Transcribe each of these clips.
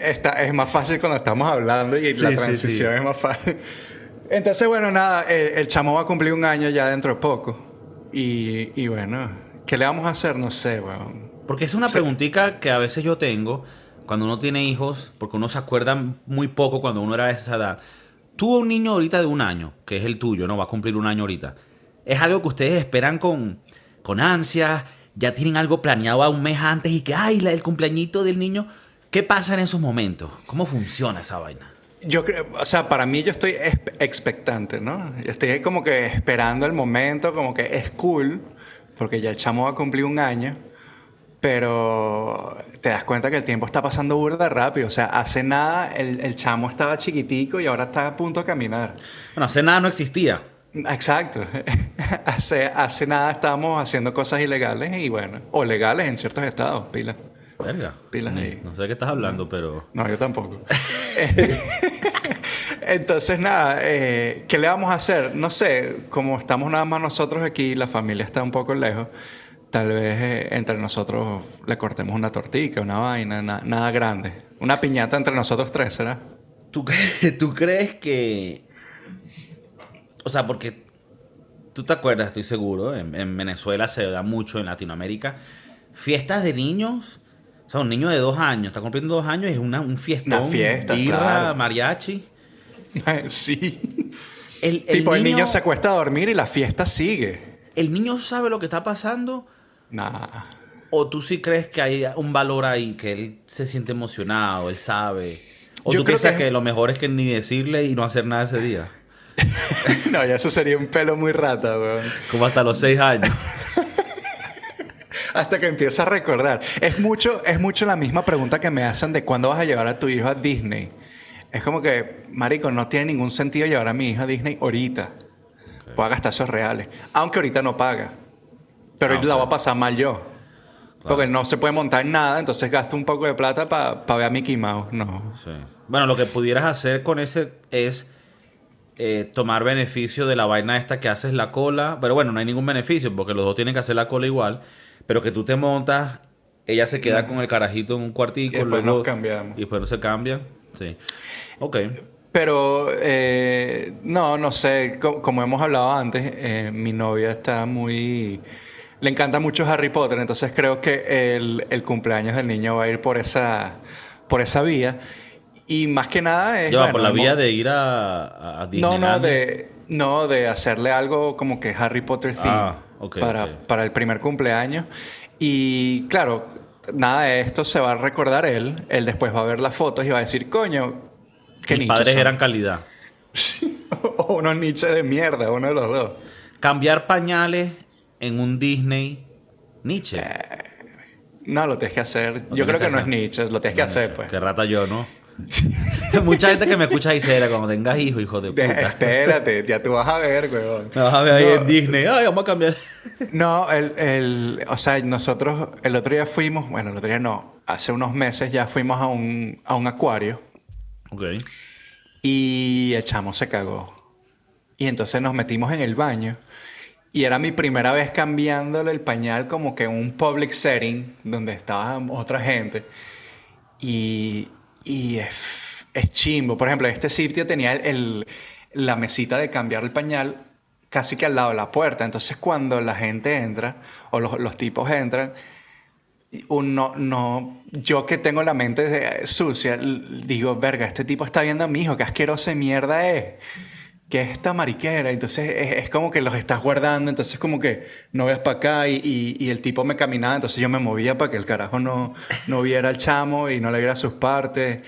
está, es más fácil cuando estamos hablando y la transición es más fácil. Entonces, bueno, nada, el, chamo va a cumplir un año ya dentro de poco. Y, y bueno, ¿qué le vamos a hacer? No sé, weón. Porque es una preguntita que a veces yo tengo cuando uno tiene hijos, porque uno se acuerda muy poco cuando uno era de esa edad. Tuvo un niño ahorita de un año, que es el tuyo, ¿no? Va a cumplir un año ahorita. Es algo que ustedes esperan con, con ansias, ya tienen algo planeado a un mes antes y que, ay, el cumpleañito del niño. ¿Qué pasa en esos momentos? ¿Cómo funciona esa vaina? Yo creo, o sea, para mí yo estoy expectante, ¿no? Estoy como que esperando el momento, como que es cool, porque ya el chamo va a cumplir un año, pero te das cuenta que el tiempo está pasando burda rápido. O sea, hace nada el, el chamo estaba chiquitico y ahora está a punto de caminar. Bueno, hace nada no existía. Exacto. hace, hace nada estábamos haciendo cosas ilegales y bueno, o legales en ciertos estados, pila. Verga. Pilas ahí. No sé de qué estás hablando, pero. No, yo tampoco. Entonces, nada, eh, ¿qué le vamos a hacer? No sé, como estamos nada más nosotros aquí, la familia está un poco lejos, tal vez eh, entre nosotros le cortemos una tortica, una vaina, nada grande. Una piñata entre nosotros tres, ¿será? ¿Tú, ¿Tú crees que o sea, porque tú te acuerdas, estoy seguro, en, Venezuela se da mucho, en Latinoamérica, fiestas de niños. O sea, un niño de dos años, está cumpliendo dos años, es una, un fiestón. Una fiesta, mariachi. sí. El, tipo, niño, el niño se acuesta a dormir y la fiesta sigue. ¿El niño sabe lo que está pasando? Nah. ¿O tú sí crees que hay un valor ahí, que él se siente emocionado, él sabe? ¿O tú piensas que... que... lo mejor es que ni decirle y no hacer nada ese día? no, ya eso sería un pelo muy rata, weón. Como hasta los seis años. hasta que empieza a recordar. Es mucho, es mucho la misma pregunta que me hacen de cuándo vas a llevar a tu hijo a Disney. Es como que, marico, no tiene ningún sentido llevar a mi hijo a Disney ahorita. Puedo gastar esos reales. Aunque ahorita no paga. Pero ah, la va a pasar mal yo. Porque no se puede montar nada, entonces gasto un poco de plata para ver a Mickey Mouse. No. Bueno, lo que pudieras hacer con ese es eh, tomar beneficio de la vaina esta que haces la cola. Pero bueno, no hay ningún beneficio porque los dos tienen que hacer la cola igual. Pero que tú te montas, ella se queda con el carajito en un cuartico. Y después nos cambiamos. Y después se cambia. Sí. Ok. Pero eh, no, no sé, como, hemos hablado antes, eh, mi novia está muy... Le encanta mucho Harry Potter, entonces creo que el, el cumpleaños del niño va a ir por esa, por esa vía. Y más que nada es. por la vía de ir a, a No, no, de, no, de hacerle algo como que Harry Potter theme ah, para, para el primer cumpleaños. Y claro, nada de esto se va a recordar él. Él después va a ver las fotos y va a decir, coño, qué Mis padres eran calidad. o unos nichos de mierda, uno de los dos. Cambiar pañales en un Disney Nietzsche. Eh, no, lo tienes que hacer. Yo creo que, no es Nietzsche, lo tienes que hacer, pues. Qué rata yo, ¿no? Mucha gente que me escucha dice, era cuando tengas hijos, hijo de puta. espérate, ya tú vas a ver, weón. Me vas a ver ahí en Disney. Ay, vamos a cambiar. no, el, el, o sea, nosotros el otro día fuimos, bueno, el otro día no, hace unos meses ya fuimos a un, a un acuario. Ok. Y el chamo se cagó. Y entonces nos metimos en el baño. Y era mi primera vez cambiándole el pañal como que en un public setting donde estaba otra gente. Y, y es, chimbo. Por ejemplo, este sitio tenía el, la mesita de cambiar el pañal casi que al lado de la puerta. Entonces, cuando la gente entra, o los, los tipos entran, uno no, yo que tengo la mente sucia, digo, verga, este tipo está viendo a mi hijo, qué asqueroso de mierda es. Que es esta mariquera, entonces es, como que los estás guardando, entonces como que no ves para acá y, y, el tipo me caminaba, entonces yo me movía para que el carajo no, no viera al chamo y no le viera sus partes.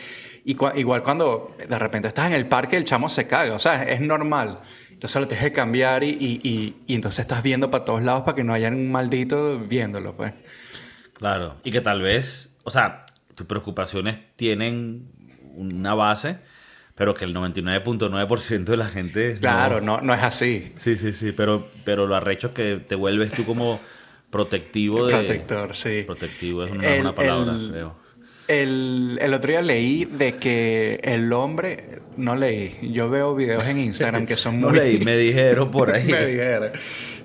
Y igual cuando de repente estás en el parque, el chamo se caga, o sea, es normal. Entonces lo tienes que cambiar y, y, y, entonces estás viendo para todos lados para que no haya un maldito viéndolo, pues. Claro, y que tal vez, o sea, tus preocupaciones tienen una base, pero que el 99.9% de la gente... Claro, no, no, es así. Sí, sí, sí, pero, pero lo arrecho es que te vuelves tú como protectivo de... Protector, sí. Protectivo es una, palabra, creo. El, el, otro día leí de que el hombre... No leí, yo veo videos en Instagram que son muy... No leí, me dijeron por ahí. me dijeron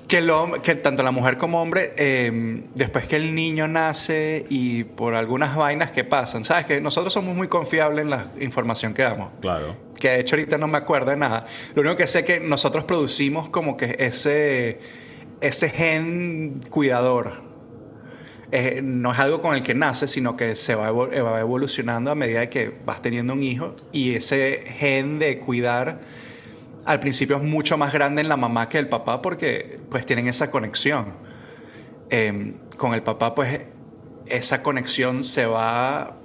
Que, lo, que tanto la mujer como hombre, eh, después que el niño nace y por algunas vainas que pasan, ¿sabes? Que nosotros somos muy confiables en la información que damos. Claro. Que de hecho ahorita no me acuerdo de nada. Lo único que sé es que nosotros producimos como que ese, ese gen cuidador. Eh, no es algo con el que nace, sino que se va, evol- va evolucionando a medida que vas teniendo un hijo. Y ese gen de cuidar al principio es mucho más grande en la mamá que el papá porque pues tienen esa conexión. Eh, con el papá pues esa conexión se va,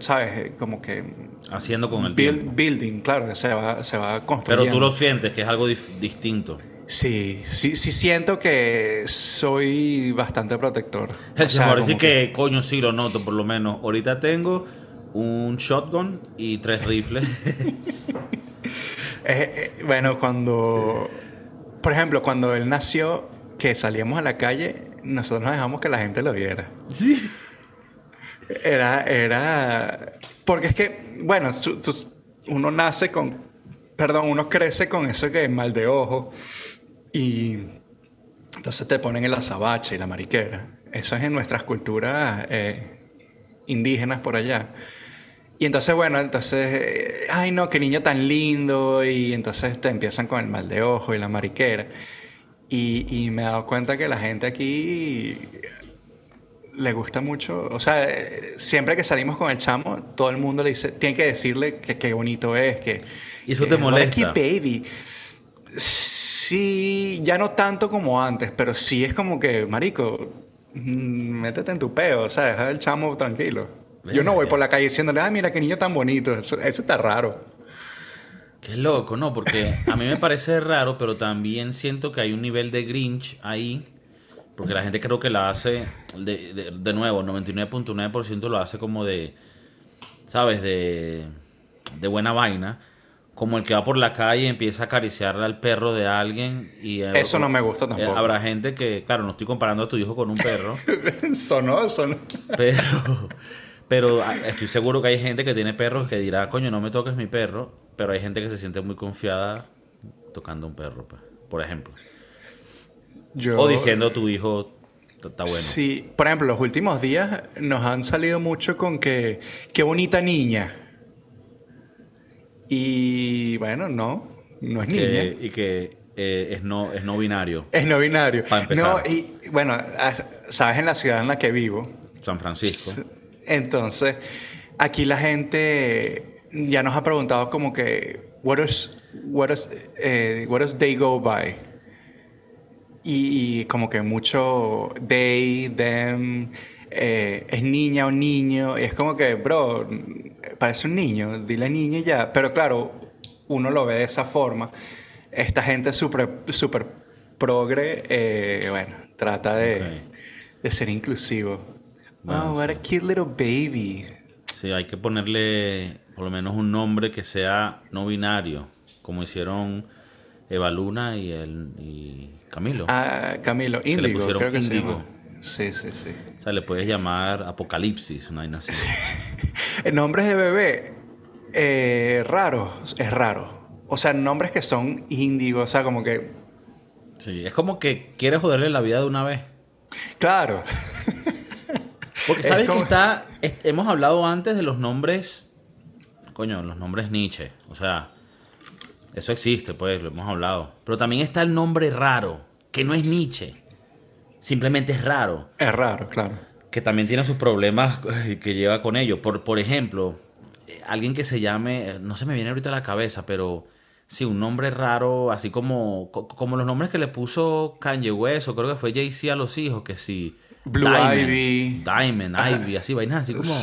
¿sabes? Como que Haciendo con el build- tiempo. building, claro, se va, se va construyendo. Pero tú lo sientes que es algo distinto. Sí, sí, sí siento que soy bastante protector. O sea, decir como que, coño, sí lo noto, por lo menos. Ahorita tengo un shotgun y tres rifles. Eh, eh, bueno, cuando... Por ejemplo, cuando él nació, que salíamos a la calle, nosotros no dejamos que la gente lo viera. sí. Era, era... Porque es que, bueno, su- tus- uno nace con... Perdón, uno crece con eso que es mal de ojo. Y entonces te ponen el azabache y la mariquera. Eso es en nuestras culturas eh, indígenas por allá. Y entonces, bueno, entonces, eh, ay no, qué niño tan lindo. Y entonces te empiezan con el mal de ojo y la mariquera. Y, y me he dado cuenta que la gente aquí le gusta mucho. O sea, eh, siempre que salimos con el chamo, todo el mundo le dice, tiene que decirle que qué bonito es, que. ¿Y eso que, te "What a molesta? cute baby. Sí, ya no tanto como antes, pero sí es como que, marico, mm, métete en tu peo, o sea, deja al chamo tranquilo. Yo no voy por la calle diciéndole, ah, mira qué niño tan bonito, eso, eso está raro. Qué loco, ¿no? Porque a mí me parece raro, pero también siento que hay un nivel de Grinch ahí. Porque la gente creo que la hace, de, de, de nuevo, 99.9% lo hace como de, ¿sabes? De, de buena vaina. Como el que va por la calle y empieza a acariciarle al perro de alguien. y Eso no me gusta tampoco. eh, Habrá gente que, claro, no estoy comparando a tu hijo con un perro. sonó, sonó. Pero, pero ah, estoy seguro que hay gente que tiene perros que dirá, coño, no me toques mi perro. Pero hay gente que se siente muy confiada tocando un perro, pues, por ejemplo. Yo- O diciendo tu hijo "Está- bueno. Sí, por ejemplo, los últimos días nos han salido mucho con que qué bonita niña. Y bueno, no, no es Que- niña. y que eh, es, no, es no binario. Es no binario. Pa' empezar. No, y bueno, sabes en la ciudad en la que vivo. San Francisco. Entonces, aquí la gente ya nos ha preguntado como que what does what does, eh, what they go by? Y, y como que mucho they, them, eh, es niña o niño, y es como que, bro, parece un niño, dile niña y ya. Pero claro, uno lo ve de esa forma. Esta gente súper super progre, eh, bueno, trata de, de ser inclusivo. Bueno, oh, what sí. a cute little baby. Sí, hay que ponerle por lo menos un nombre que sea no binario, como hicieron Eva Luna y, el, y Camilo. Ah, Camilo, le Índigo, pusieron creo que llama. Sí, sí, sí. O sea, le puedes llamar Apocalipsis, una vaina así. El nombre de bebé, eh, raro, es raro. O sea, nombres que son índigo, o sea, como que, Sí, es como que quieres joderle la vida de una vez. claro. Porque Es sabes como- que está. es- hemos hablado antes de los nombres. Coño, los nombres Nietzsche. O sea, eso existe, pues, lo hemos hablado. Pero también está el nombre raro, que no es Nietzsche. Simplemente es raro. Es raro, claro. Que también tiene sus problemas que lleva con ello. Por, por ejemplo, alguien que se llame. No se me viene ahorita a la cabeza, pero. Sí, un nombre raro, así como, co- como los nombres que le puso Kanye West, o creo que fue Jay-Z a los hijos, que sí. Blue Ivy. Diamond. Ivy, así, vainas así como.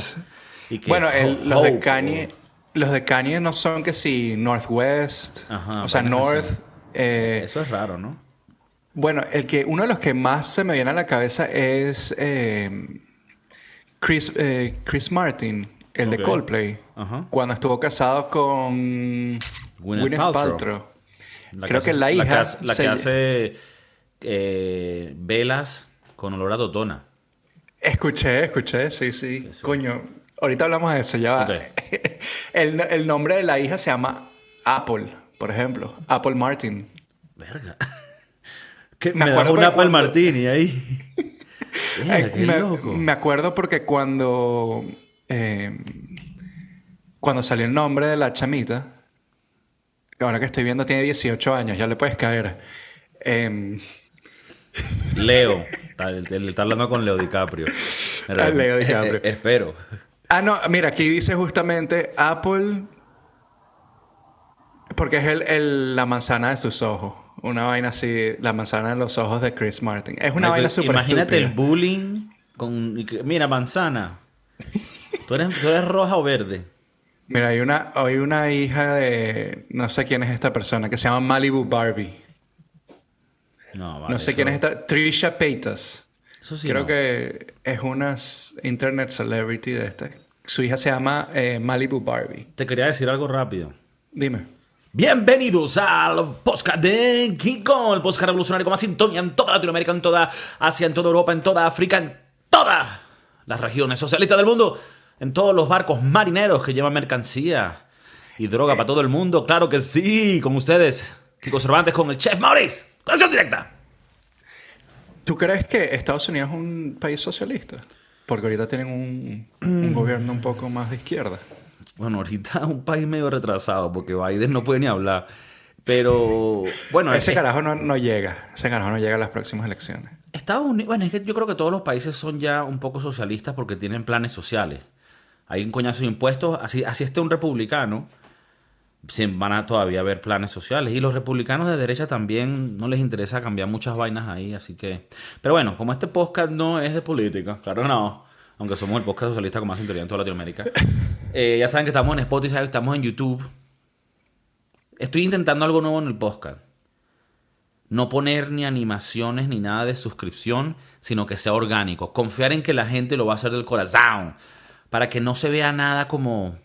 y que Bueno, el- los de Kanye, los de Kanye no son que si Northwest, Ajá, o sea, North. eh, Eso es raro, ¿no? Bueno, el que uno de los que más se me viene a la cabeza es eh, Chris, eh, Chris Martin, el de Coldplay, Ajá. cuando estuvo casado con Gwyneth Paltrow. Paltrow. Creo que hace- la hija que la se- que hace, eh, velas con olor a totona. Escuché, escuché, sí, sí. Coño, ahorita hablamos de eso, ya va. El, el nombre de la hija se llama Apple, por ejemplo. Apple Martin. Verga. Me me, acuerdo un Apple cuando- Martini ahí. Eh, qué me, loco. me acuerdo porque cuando. eh, cuando salió el nombre de la chamita. Ahora que estoy viendo, tiene 18 años, ya le puedes caer. Em, Leo. Está, está hablando con Leo DiCaprio. Ah, Leo DiCaprio. Eh, eh, espero. Ah, no, mira, aquí dice justamente Apple. Porque es el, el- la manzana de sus ojos. Una vaina así, la manzana de los ojos de Chris Martin. Es una vaina súper Imagínate el bullying con... Mira, manzana. ¿Tú eres, tú eres roja o verde? Mira, hay una, hay una hija de. No sé quién es esta persona, que se llama Malibu Barbie. No, vale, no sé eso- quién es esta. Trisha Paytas. Eso sí Creo no. que es una internet celebrity de esta. Su hija se llama eh, Malibu Barbie. Te quería decir algo rápido. Dime. Bienvenidos al podcast de King Kong, el podcast revolucionario con más sintonía en toda Latinoamérica, en toda Asia, en toda Europa, en toda África, en todas las regiones socialistas del mundo, en todos los barcos marineros que llevan mercancía y droga para todo el mundo. Claro que sí, con ustedes, Kiko Cervantes, con el chef Maurice. Conexión directa. ¿Tú crees que Estados Unidos es un país socialista? Porque ahorita tienen un, un gobierno un poco más de izquierda. Bueno, ahorita es un país medio retrasado porque Biden no puede ni hablar. Pero bueno, Ese es- carajo no, no llega. Ese carajo no llega a las próximas elecciones. Estados Unidos, bueno, es que yo creo que todos los países son ya un poco socialistas porque tienen planes sociales. Hay un coñazo de impuestos, así, así esté un republicano, sí van a todavía haber planes sociales. Y los republicanos de derecha también no les interesa cambiar muchas vainas ahí, así que... Pero bueno, como este podcast no es de política, claro que no, aunque somos el podcast socialista con más sintonía en toda Latinoamérica. eh, ya saben que estamos en Spotify, estamos en YouTube. Estoy intentando algo nuevo en el podcast no poner ni animaciones ni nada de suscripción, sino que sea orgánico. Confiar en que la gente lo va a hacer del corazón, para que no se vea nada como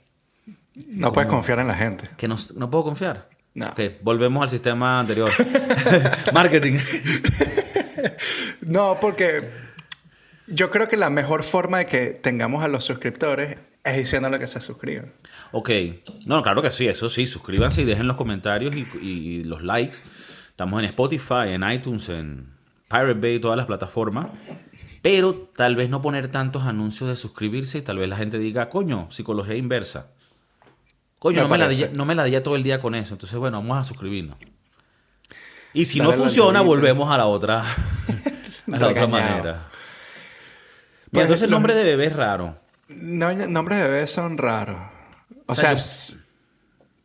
No puedes confiar en la gente. que no, no puedo confiar. No. Ok, volvemos al sistema anterior. Marketing. No, porque yo creo que la mejor forma de que tengamos a los suscriptores es diciéndole que se suscriban. Ok, no, claro que sí, eso sí, suscríbanse y dejen los comentarios y, y los likes. Estamos en Spotify, en iTunes, en Pirate Bay, todas las plataformas. Pero tal vez no poner tantos anuncios de suscribirse y tal vez la gente diga, coño, psicología inversa. Coño, Me no me, la parece. di, no me la di todo el día con eso. Entonces, bueno, vamos a suscribirnos. Y si Dale no funciona, volvemos a la otra, a la otra manera. Pero Pues, entonces el nombre de bebé es raro. No, nombres de bebés son raros. O, O sea, sea, yo- s-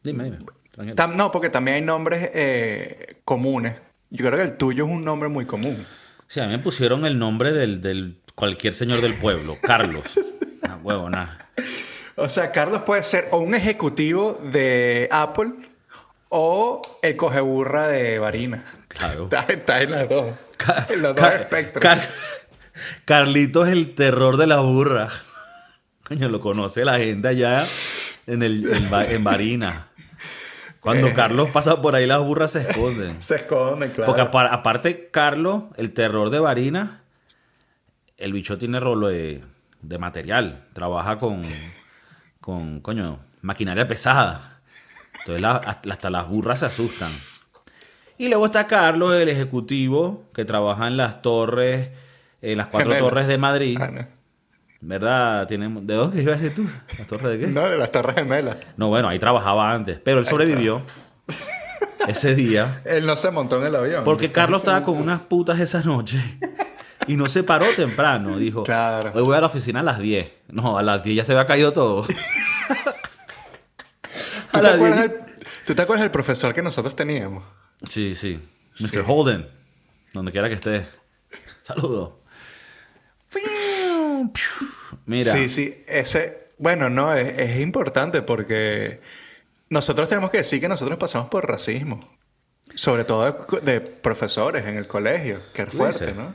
Dime, dime. tam- no, porque también hay nombres eh, comunes. Yo creo que el tuyo es un nombre muy común. Sí, a mí me pusieron el nombre del, del cualquier señor del pueblo, Carlos. Ah, huevo, nada. O sea, Carlos puede ser o un ejecutivo de Apple o el cogeburra de Varina. Claro. Está, está en las dos. En los dos espectros. Ca- Carlito es el terror de la burra. Coño, lo conoce la gente allá en, el, en, Barina. Cuando Eh. Carlos pasa por ahí, las burras se esconden. Se esconde, claro. Porque apar- aparte, Carlos, el terror de Varina, el bicho tiene rolo de, de material. Trabaja con, con, coño, maquinaria pesada. Entonces la- hasta las burras se asustan. Y luego está Carlos, el ejecutivo, que trabaja en las torres, en las cuatro Gemela. torres de Madrid. Ah, no. ¿Verdad? Tiene- ¿De dónde ibas a decir tú? ¿Las torres de qué? No, de las Torres Gemelas. No, bueno, ahí trabajaba antes. Pero él sobrevivió ese día. Él no se montó en el avión. Porque Carlos estaba con unas putas esa noche y no se paró temprano. Dijo, Claro. hoy voy a la oficina a las 10. No, a las 10 ya se había caído todo. ¿Tú te, acuerdas 10. del, ¿Tú te acuerdas del profesor que nosotros teníamos? Sí, sí. Mr. Holden, donde quiera que esté. Saludos. Mira, Sí, sí. Ese... Bueno, no, es, es importante porque nosotros tenemos que decir que nosotros pasamos por racismo. Sobre todo de, de profesores en el colegio, que es ¿Tú fuerte? ¿no?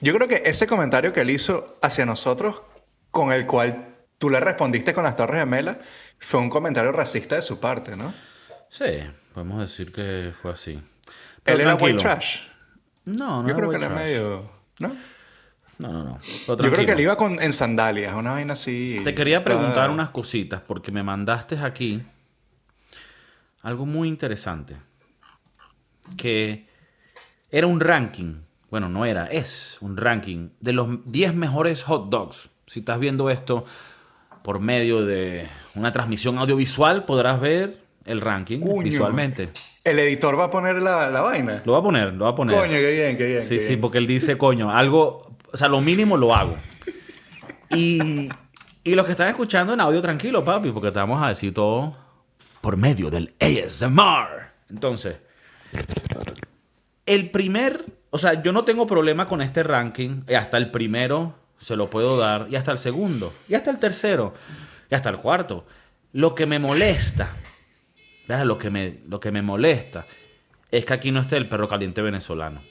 Yo creo que ese comentario que él hizo hacia nosotros, con el cual tú le respondiste con las Torres Gemelas, fue un comentario racista de su parte, ¿no? sí, podemos decir que fue así. Pero Él era white trash. No, no Yo era creo que él era trash. medio... ¿No? No, no, no. Yo creo que él iba con, en sandalias, una vaina así. Te quería preguntar unas cositas porque me mandaste aquí algo muy interesante. Que era un ranking. Bueno, no era, es un ranking de los 10 mejores hot dogs. Si estás viendo esto por medio de una transmisión audiovisual, podrás ver el ranking visualmente. El editor va a poner la, la vaina. Lo va a poner, lo va a poner. Coño, qué bien, qué bien. Sí, qué sí, bien. porque él dice, coño, algo, o sea, lo mínimo lo hago. Y, y los que están escuchando en audio, tranquilo, papi, porque te vamos a decir todo por medio del ASMR. Entonces, el primer, o sea, yo no tengo problema con este ranking, y hasta el primero se lo puedo dar, y hasta el segundo, y hasta el tercero, y hasta el cuarto. Lo que me molesta, ¿verdad? Lo que me, lo que me molesta es que aquí no esté el perro caliente venezolano.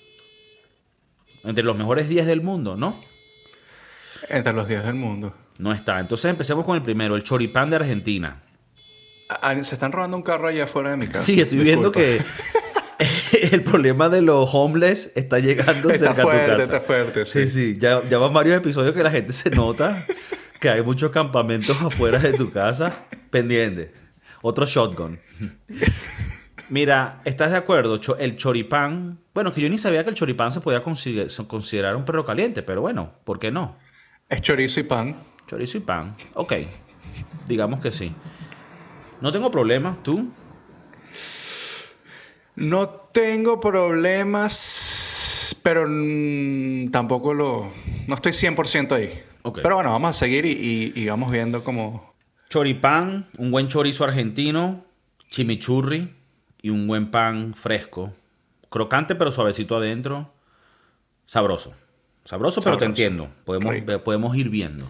Entre los mejores 10 del mundo, ¿no? Entre los 10 del mundo. No está. Entonces empecemos con el primero, el choripán de Argentina. Ah, se están robando un carro allá afuera de mi casa. Sí, estoy viendo que el problema de los homeless está llegando Está cerca fuerte, a tu casa. está fuerte, Sí, sí. sí. Ya, ya van varios episodios que la gente se nota que hay muchos campamentos afuera de tu casa pendiente. Otro shotgun. Mira, ¿estás de acuerdo? El choripán. Bueno, que yo ni sabía que el choripán se podía consider- considerar un perro caliente, pero bueno, ¿por qué no? Es chorizo y pan. Chorizo y pan. Ok. Digamos que sí. No tengo problema. ¿Tú? No tengo problemas, pero tampoco lo... No estoy 100% ahí. Ok. Pero bueno, vamos a seguir y, y- y vamos viendo cómo... Choripán, un buen chorizo argentino, chimichurri y un buen pan fresco. Crocante pero suavecito adentro. Sabroso. Sabroso, pero te entiendo. Podemos, podemos ir viendo.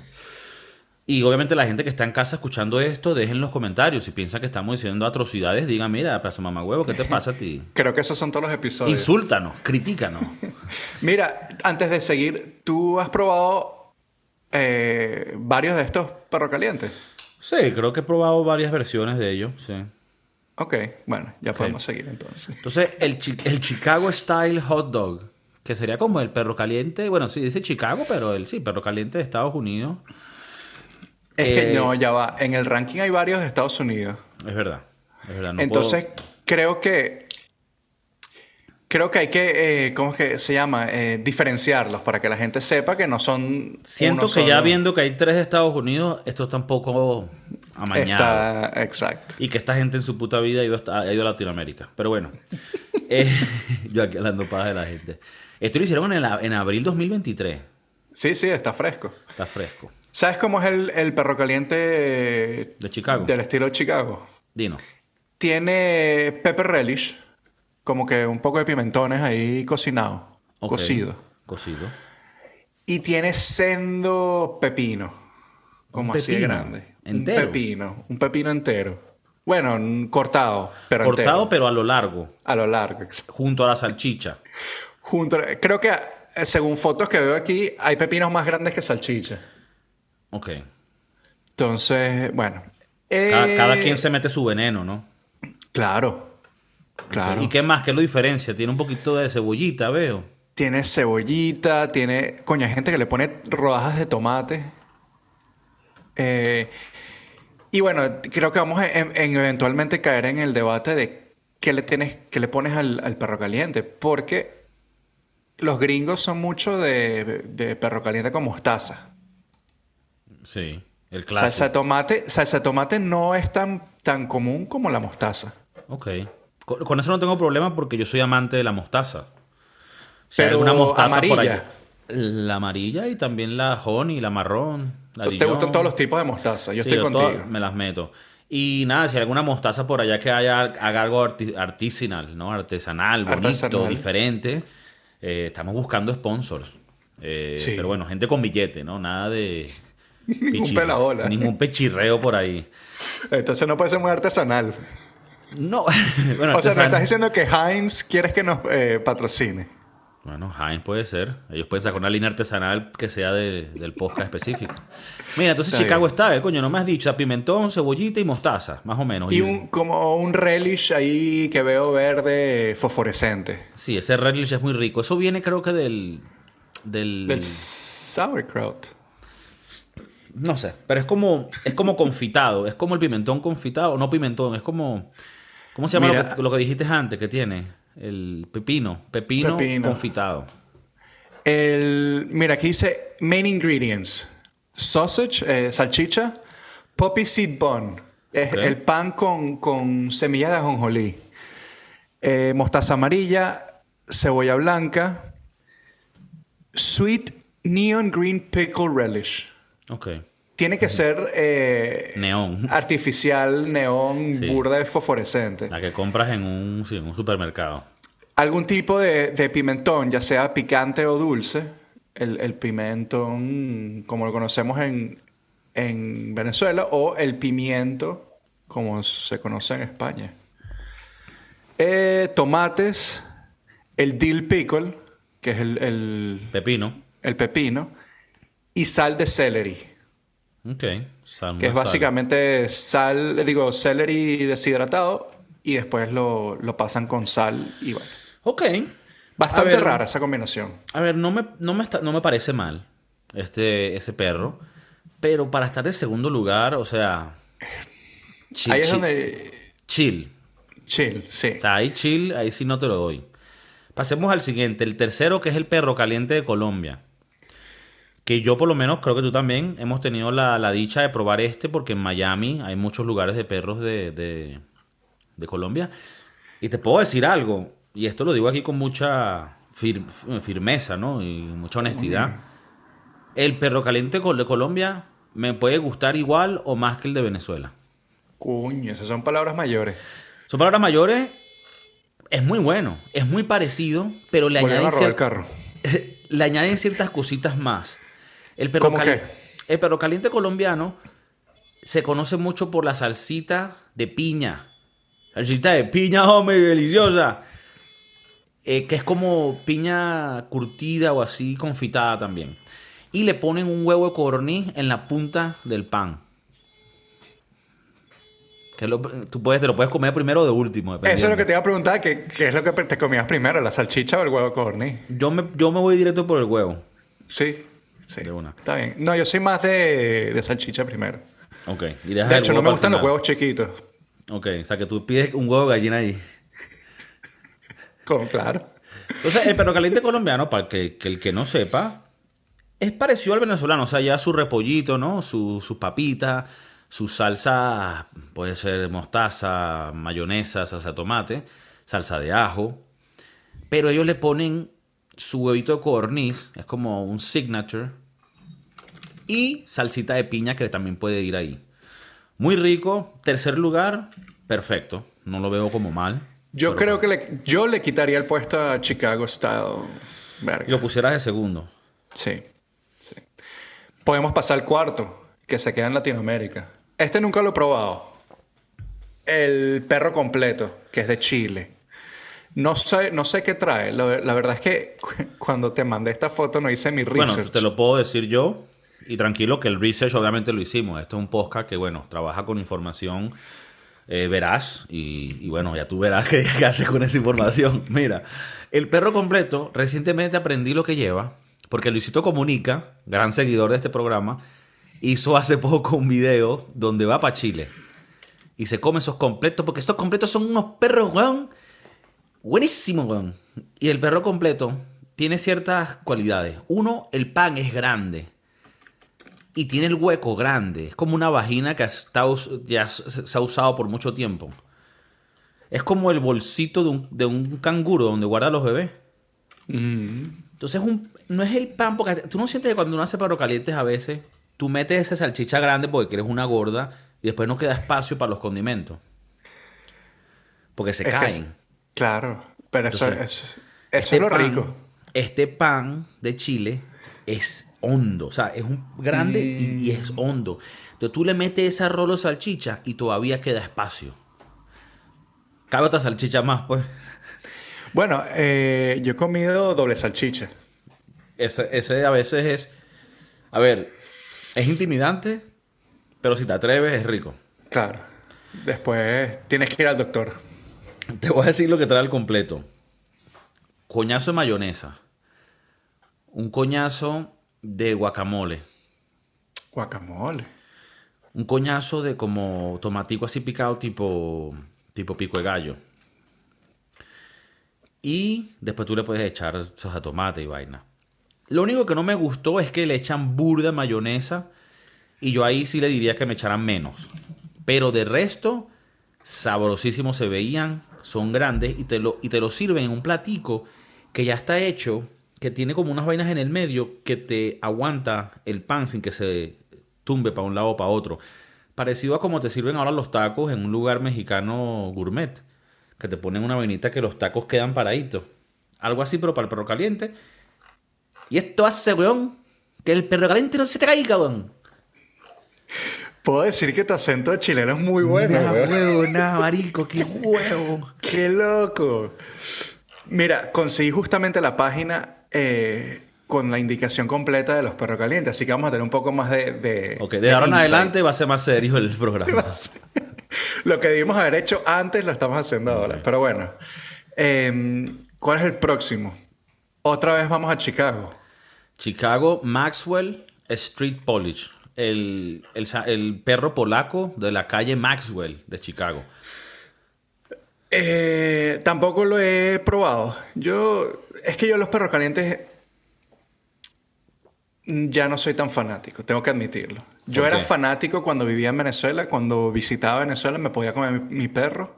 Y obviamente la gente que está en casa escuchando esto, dejen en los comentarios. Si piensan que estamos diciendo atrocidades, digan, mira, pedazo mamá huevo, ¿qué te pasa a ti? Creo que esos son todos los episodios. Insúltanos, critícanos. Mira, antes de seguir, ¿tú has probado eh, varios de estos perro calientes? Sí, creo que he probado varias versiones de ellos, sí. Ok, bueno, ya podemos seguir entonces. Entonces, el, chi- el Chicago Style Hot Dog, que sería como el perro caliente, bueno, sí, dice Chicago, pero el sí, perro caliente de Estados Unidos. Es Eh, que no, ya va. En el ranking hay varios de Estados Unidos. Es verdad, es verdad. no Entonces, puedo- creo que. Creo que hay que. eh, ¿Cómo es que se llama? Eh, diferenciarlos para que la gente sepa que no son. siento que ya viendo que hay tres de Estados Unidos, esto está un poco amañado. Está. Exacto. Y que esta gente en su puta vida ha ido, hasta- ha ido a Latinoamérica. Pero bueno, yo aquí hablando paja de la gente. Esto lo hicieron en, la- en abril 2023. Sí, sí, está fresco. Está fresco. ¿Sabes cómo es el, el perro caliente De Chicago. del estilo Chicago? Dino. Tiene pepper relish, como que un poco de pimentones ahí cocinados, Ok. cocido. Cocido. Y tiene sendo pepino, como Un así de pepino, grande. entero. Un pepino, un pepino entero. Bueno, cortado, pero Cortado, entero, pero a lo largo. a lo largo. Junto a la salchicha. Junto, creo que eh, según fotos que veo aquí, hay pepinos más grandes que salchicha. Ok. Entonces, bueno. Cada, eh, cada quien se mete su veneno, ¿no? Claro, claro. ¿Y qué más? ¿Qué lo diferencia? Tiene un poquito de cebollita, veo. Tiene cebollita, tiene... Coño, hay gente que le pone rodajas de tomate. Eh, y bueno, creo que vamos a en- en eventualmente caer en el debate de qué le tienes, qué le pones al, al perro caliente. Porque los gringos son mucho de, de perro caliente con mostaza. Sí. El Salsa de clásico. tomate, salsa de tomate no es tan, tan común como la mostaza. Ok. Con, con eso no tengo problema porque yo soy amante de la mostaza. Si hay Pero alguna mostaza por amarilla. allá. La amarilla y también la honey, la marrón, la ¿Te Dijon. gustan todos los tipos de mostaza? Yo Sí, estoy contigo. me las meto. Y nada, si hay alguna mostaza por allá que haya haga algo arti- artisanal, ¿no? Artesanal, bonito, Artesanal. diferente. eh, estamos buscando sponsors. Eh, Sí. Pero bueno, gente con billete, ¿no? Nada de... Ningún pelabola. Ningún pechirreo por ahí. Entonces no puede ser muy artesanal. No, bueno, O sea, me estás diciendo que Heinz quieres que nos eh, patrocine. Bueno, Heinz puede ser. Ellos pueden sacar una línea artesanal que sea de- del podcast específico. Mira, entonces Está Chicago bien. está, ¿eh? Coño, no me has dicho, pimentón, cebollita y mostaza, más o menos. Y un, como un relish ahí que veo verde fosforescente. Sí, ese relish es muy rico. Eso viene creo que del... Del... Del sauerkraut. No sé, pero es como, es como confitado. Es como el pimentón confitado. No pimentón, es como... ¿Cómo se llama lo que, lo que dijiste antes que tiene? El pepino. Pepino, Pepino. confitado. El, mira, aquí dice main ingredients. Sausage, eh, salchicha, poppy seed bun. Es el pan con, con semillas de ajonjolí. Eh, mostaza amarilla, cebolla blanca, sweet neon green pickle relish. Ok. Tiene que ser eh, Neón. artificial, neón, Sí. burda fosforescente. La que compras en un, sí, un supermercado. Algún tipo de, de pimentón, ya sea picante o dulce. El, el pimentón, como lo conocemos en, en Venezuela, o el pimiento, como se conoce en España. Eh, tomates, el dill pickle, que es el, el- Pepino. el pepino, y sal de celery, Ok. Sal- que es sal. básicamente sal, le digo, celery deshidratado, y después lo, lo pasan con sal y bueno. Ok. Bastante ver, rara esa combinación. A ver, no me, no me, está- no me parece mal este, ese perro. Pero para estar de segundo lugar, o sea. Chill, Ahí es chill, donde. chill. Chill, sí. O sea, ahí chill, ahí sí no te lo doy. Pasemos al siguiente, el tercero, que es el perro caliente de Colombia. Que yo, por lo menos, creo que tú también hemos tenido la, la dicha de probar este, porque en Miami hay muchos lugares de perros de, de- de Colombia. Y te puedo decir algo, y esto lo digo aquí con mucha fir- firmeza, ¿no? Y mucha honestidad. El perro caliente de Colombia me puede gustar igual o más que el de Venezuela. Coño, esas son palabras mayores. Son palabras mayores. Es muy bueno, es muy parecido, pero le añaden, el carro. le añaden ciertas cositas más. El perro, ¿Cómo qué? el perro caliente colombiano se conoce mucho por la salsita de piña. Salsita de piña, hombre, deliciosa. Eh, que es como piña curtida o así confitada también. Y le ponen un huevo de codorniz en la punta del pan. Que lo- tú puedes, te lo puedes comer primero o de último. Eso es lo que te iba a preguntar, ¿qué, qué es lo que te comías primero, la salchicha o el huevo corny? Yo me, yo me voy directo por el huevo. Sí, sí. De una. Está bien. No, yo soy más de, de salchicha primero. Ok. Y De hecho, no me gustan los huevos chiquitos. Ok, o sea que tú pides un huevo de gallina ahí. Con, claro. Entonces, el perro caliente colombiano, para que, que el que no sepa, es parecido al venezolano. O sea, ya su repollito, ¿no? Su- Sus papitas, su salsa, puede ser mostaza, mayonesa, salsa de tomate, salsa de ajo. Pero ellos le ponen su huevito de codorniz, es como un signature. Y salsita de piña que también puede ir ahí. Muy rico. Tercer lugar, perfecto. No lo veo como mal. Yo creo que le, yo le quitaría el puesto a Chicago Style. Verga. Lo pusieras de segundo. Sí, sí. Podemos pasar al cuarto, que se queda en Latinoamérica. Este nunca lo he probado. El perro completo, que es de Chile. No sé, no sé qué trae. La verdad es que cu- cuando te mandé esta foto no hice mi research. Bueno, te lo puedo decir yo. Y tranquilo que el research obviamente lo hicimos. Esto es un podcast que, bueno, trabaja con información eh, veraz. Y, y bueno, ya tú verás qué, qué haces con esa información. Mira, el perro completo, recientemente aprendí lo que lleva. Porque Luisito Comunica, gran seguidor de este programa, hizo hace poco un video donde va para Chile. Y se come esos completos. Porque estos completos son unos perros, weón. Buenísimo, weón. Y el perro completo tiene ciertas cualidades. Uno, el pan es grande. Y tiene el hueco grande. Es como una vagina que ya se ha usado por mucho tiempo. Es como el bolsito de un, de un canguro donde guarda los bebés. Mm, Entonces un- no es el pan, porque tú no sientes que cuando uno hace perro calientes a veces, tú metes esa salchicha grande porque quieres una gorda y después no queda espacio para los condimentos. Porque se es caen. Es- claro, pero eso, Entonces, eso, eso Este es lo pan- rico. Este pan de Chile es hondo, o sea, es un grande y, y es hondo. Entonces tú le metes esa rolo salchicha y todavía queda espacio. Cabe otra salchicha más, pues. Bueno, eh, yo he comido doble salchicha. Ese, ese a veces es. A ver, es intimidante, pero si te atreves es rico. Claro. Después tienes que ir al doctor. Te voy a decir lo que trae el completo: coñazo de mayonesa, un coñazo de guacamole. Guacamole. Un coñazo de como tomatico así picado tipo, tipo pico de gallo. Y después tú le puedes echar salsa tomate y vaina. Lo único que no me gustó es que le echan burda mayonesa. Y yo ahí sí le diría que me echaran menos. Pero de resto, sabrosísimos se veían. Son grandes y te, lo, y te lo sirven en un platico que ya está hecho. Que tiene como unas vainas en el medio que te aguanta el pan sin que se tumbe para un lado o para otro. Parecido a como te sirven ahora los tacos en un lugar mexicano gourmet. Que te ponen una vainita que los tacos quedan paraditos. Algo así, pero para el perro caliente. Y esto hace, weón, que el perro caliente no se te caiga, weón. Puedo decir que tu acento chileno es muy bueno, Nah, huevo, nah, marico, qué huevo. ¡Qué loco! Mira, conseguí justamente la página eh, con la indicación completa de los perros calientes, así que vamos a tener un poco más de... de Ok, de ahora en adelante va a ser más serio el programa. Lo que debimos haber hecho antes lo estamos haciendo ahora. Pero bueno, eh, ¿cuál es el próximo? Otra vez vamos a Chicago. Chicago Maxwell Street Polish. El, el perro polaco de la calle Maxwell de Chicago. Eh, tampoco lo he probado. Yo, es que yo los perros calientes ya no soy tan fanático, tengo que admitirlo. Yo ¿Por era fanático cuando vivía en Venezuela, cuando visitaba Venezuela me podía comer mi, mi perro.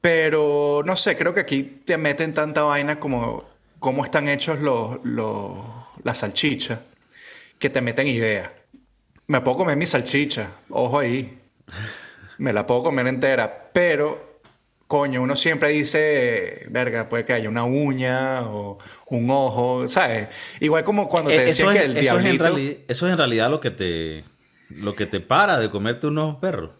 Pero no sé, creo que aquí te meten tanta vaina como cómo están hechos los, los, las salchichas, que te meten ideas. Me puedo comer mi salchicha, ojo ahí. Me la puedo comer entera, pero, coño, uno siempre dice, verga, puede que haya una uña o un ojo, ¿sabes? Igual como cuando te Eh, decían eso, que es, el eso, es en eso es en realidad lo que te lo que te para de comerte unos perros.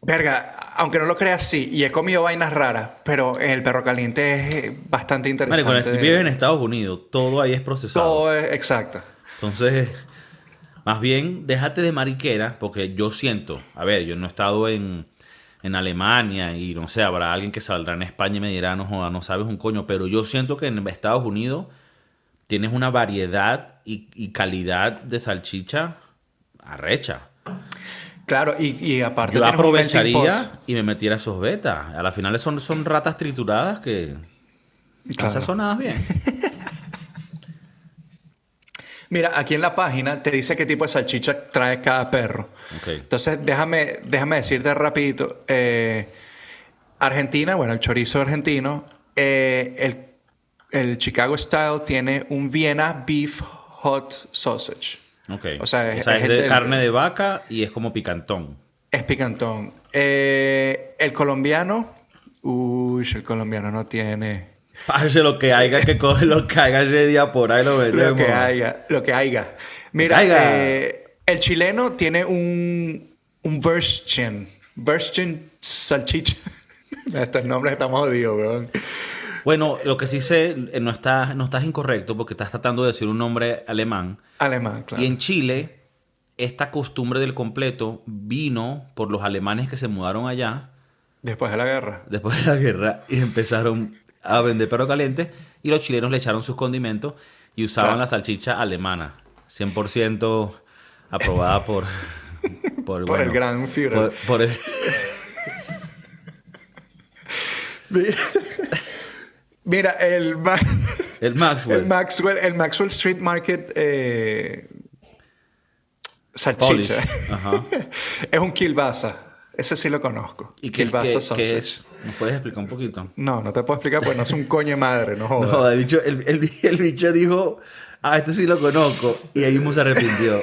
Verga, aunque no lo creas, sí, y he comido vainas raras, pero el perro caliente es eh, bastante interesante. vives en Estados Unidos, todo ahí es procesado. Todo es exacto. Entonces, más bien, déjate de mariquera, porque yo siento, a ver, yo no he estado en, en Alemania y no sé, habrá alguien que saldrá en España y me dirá, no, joda, no sabes un coño, pero yo siento que en Estados Unidos tienes una variedad y, y calidad de salchicha arrecha. Claro, y, y aparte Yo aprovecharía y me metiera esos betas. A la final son, son ratas trituradas que Claro. sazonadas bien. Mira, aquí en la página te dice qué tipo de salchicha trae cada perro. Ok. Entonces, déjame, déjame decirte rapidito. eh, Argentina, bueno, el chorizo argentino, eh, el, el Chicago Style tiene un Vienna Beef Hot Sausage. Ok. O sea, es- es, es el- de el- carne de vaca y es como picantón. Es picantón. Eh, el colombiano, uy, el colombiano no tiene... Parce, lo que haya que coge, lo que haya ese día por ahí lo metemos. Lo que haya, lo que haya. Mira, caiga. eh, el chileno tiene un, un Würstchen. Würstchen salchicha. Estos nombres estamos jodidos, weón. Bueno, lo que sí sé, eh, no estás, no estás incorrecto porque estás tratando de decir un nombre alemán. Alemán, claro. Y en Chile, esta costumbre del completo vino por los alemanes que se mudaron allá Después de la guerra. después de la guerra y empezaron a vender perro caliente y los chilenos le echaron sus condimentos y usaban Claro. la salchicha alemana, 100% aprobada por por, Por el gran Führer. por, por el Mira, el, Ma- el Maxwell. el Maxwell, el Maxwell Street Market eh, salchicha. Ajá. es un kielbasa. Ese sí lo conozco. ¿Y qué, qué- qué es? ¿Nos puedes explicar un poquito? No, no te puedo explicar porque no es un coño de madre, no jodas. No, el bicho, el, el- el bicho dijo, ah, este sí lo conozco. Y ahí mismo se arrepintió.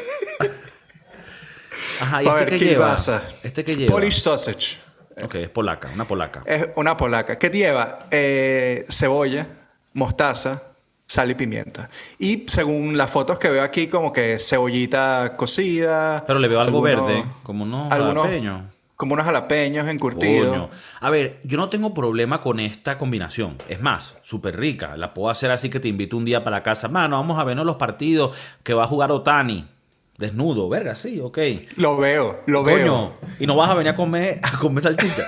Ajá, ¿y este ver, qué lleva? kielbasa. ¿Este qué lleva? Polish sausage. Ok, es polaca, una polaca. Es una polaca. ¿Qué lleva? Eh, cebolla, mostaza, sal y pimienta. Y según las fotos que veo aquí, como que cebollita cocida. Pero le veo algo verde, como unos algunos-. Como unos jalapeños encurtidos. Coño. A ver, yo no tengo problema con esta combinación. Es más, súper rica. La puedo hacer así que te invito un día para la casa. Mano, vamos a vernos los partidos que va a jugar Otani. Desnudo, verga, sí, ok. Lo veo, lo Coño, veo. y no vas a venir a comer, a comer salchicha.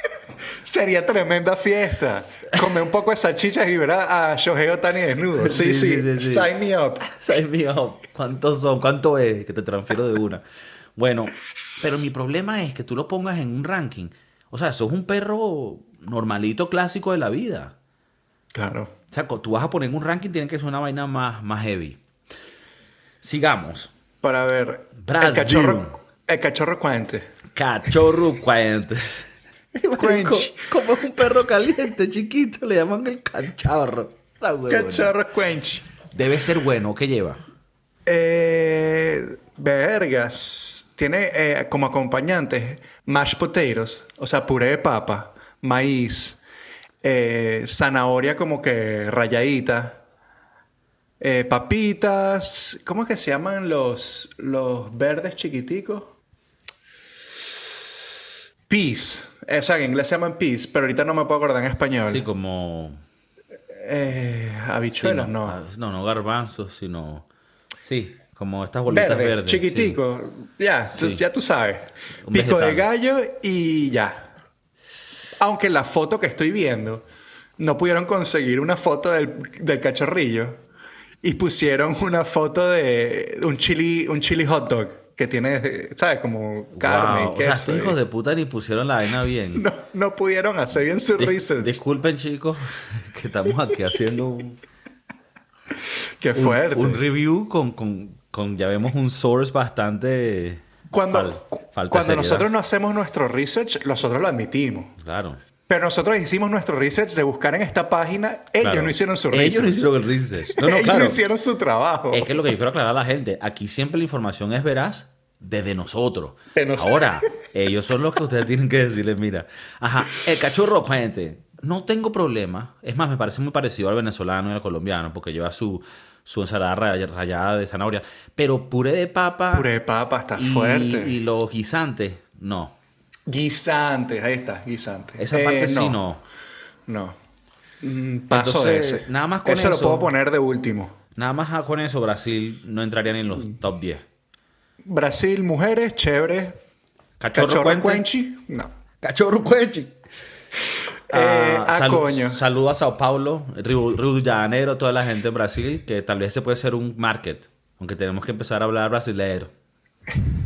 Sería tremenda fiesta. Comer un poco de salchichas y ver a Shohei Otani desnudo. Sí, Sí, sí, sí. Sign me up. Ay, mío, ¿cuántos son? ¿Cuánto es? Que te transfiero de una. Bueno, pero mi problema es que tú lo pongas en un ranking. O sea, sos un perro normalito, clásico de la vida. Claro. O sea, tú vas a poner un ranking, tiene que ser una vaina más, más heavy. Sigamos. Para ver. Brasil. El cachorro, el cachorro cuente. Cachorro cuente. Cuenchi. Como es un perro caliente, chiquito, le llaman el cachorro. La. Cachorro quench. Debe ser bueno. ¿Qué lleva? Eh, vergas. Tiene eh, como acompañantes mashed potatoes, o sea, puré de papa, maíz, eh, zanahoria como que rayadita, eh, papitas, ¿cómo es que se llaman los, los verdes chiquiticos? Peas. O sea, en inglés se llaman peas, pero ahorita no me puedo acordar en español. Sí, como... Eh, sí, habichuelas, no, no. no, no garbanzos, sino... Sí, como estas bolitas Verde, verdes. chiquitico. Ya, tú, Sí. ya tú sabes. Un Pico de vegetal. gallo y ya. Aunque la foto que estoy viendo, no pudieron conseguir una foto del, del cachorrillo. Y pusieron una foto de un chili, un chili hot dog que tiene, ¿sabes? Como Sí. carne Wow, y O sea, queso. estos hijos de puta ni pusieron la vaina bien. no, no pudieron hacer bien su Dis- research. disculpen, chicos, que estamos aquí haciendo un, Qué un- fuerte. un review con, con, con, ya vemos, un source bastante... cuando fal- falta de cuando seriedad. nosotros no hacemos nuestro research, nosotros lo admitimos. Claro. Pero nosotros hicimos nuestro research de buscar en esta página. Ellos claro. no hicieron su research. Ellos no hicieron el research. No, no, Ellos claro. no hicieron su trabajo. Es que lo que yo quiero aclarar a la gente, aquí siempre la información es veraz desde nosotros. De Ahora, ellos son los que ustedes tienen que decirles, mira, ajá, el cachorro cuente, no tengo problema. Es más, me parece muy parecido al venezolano y al colombiano, porque lleva su, su ensalada ray- rallada de zanahoria. Pero puré de papa Puré de papa está y, fuerte. y los guisantes, no. Guisantes, ahí está, guisantes. Esa Eh, parte sí no. No. Mm, paso Entonces, de ese. nada más con Eso lo eso- puedo poner de último. Nada más con eso, Brasil no entraría ni en los top 10. Brasil, mujeres, chévere. Cachorro, Cachorro cuenchi. No. Cachorro cuenchi. Eh, ah, salu- coño. Saludo a Sao Paulo, Rio, Rio de Janeiro, toda la gente en Brasil, que tal vez este puede ser un market, aunque tenemos que empezar a hablar brasileiro.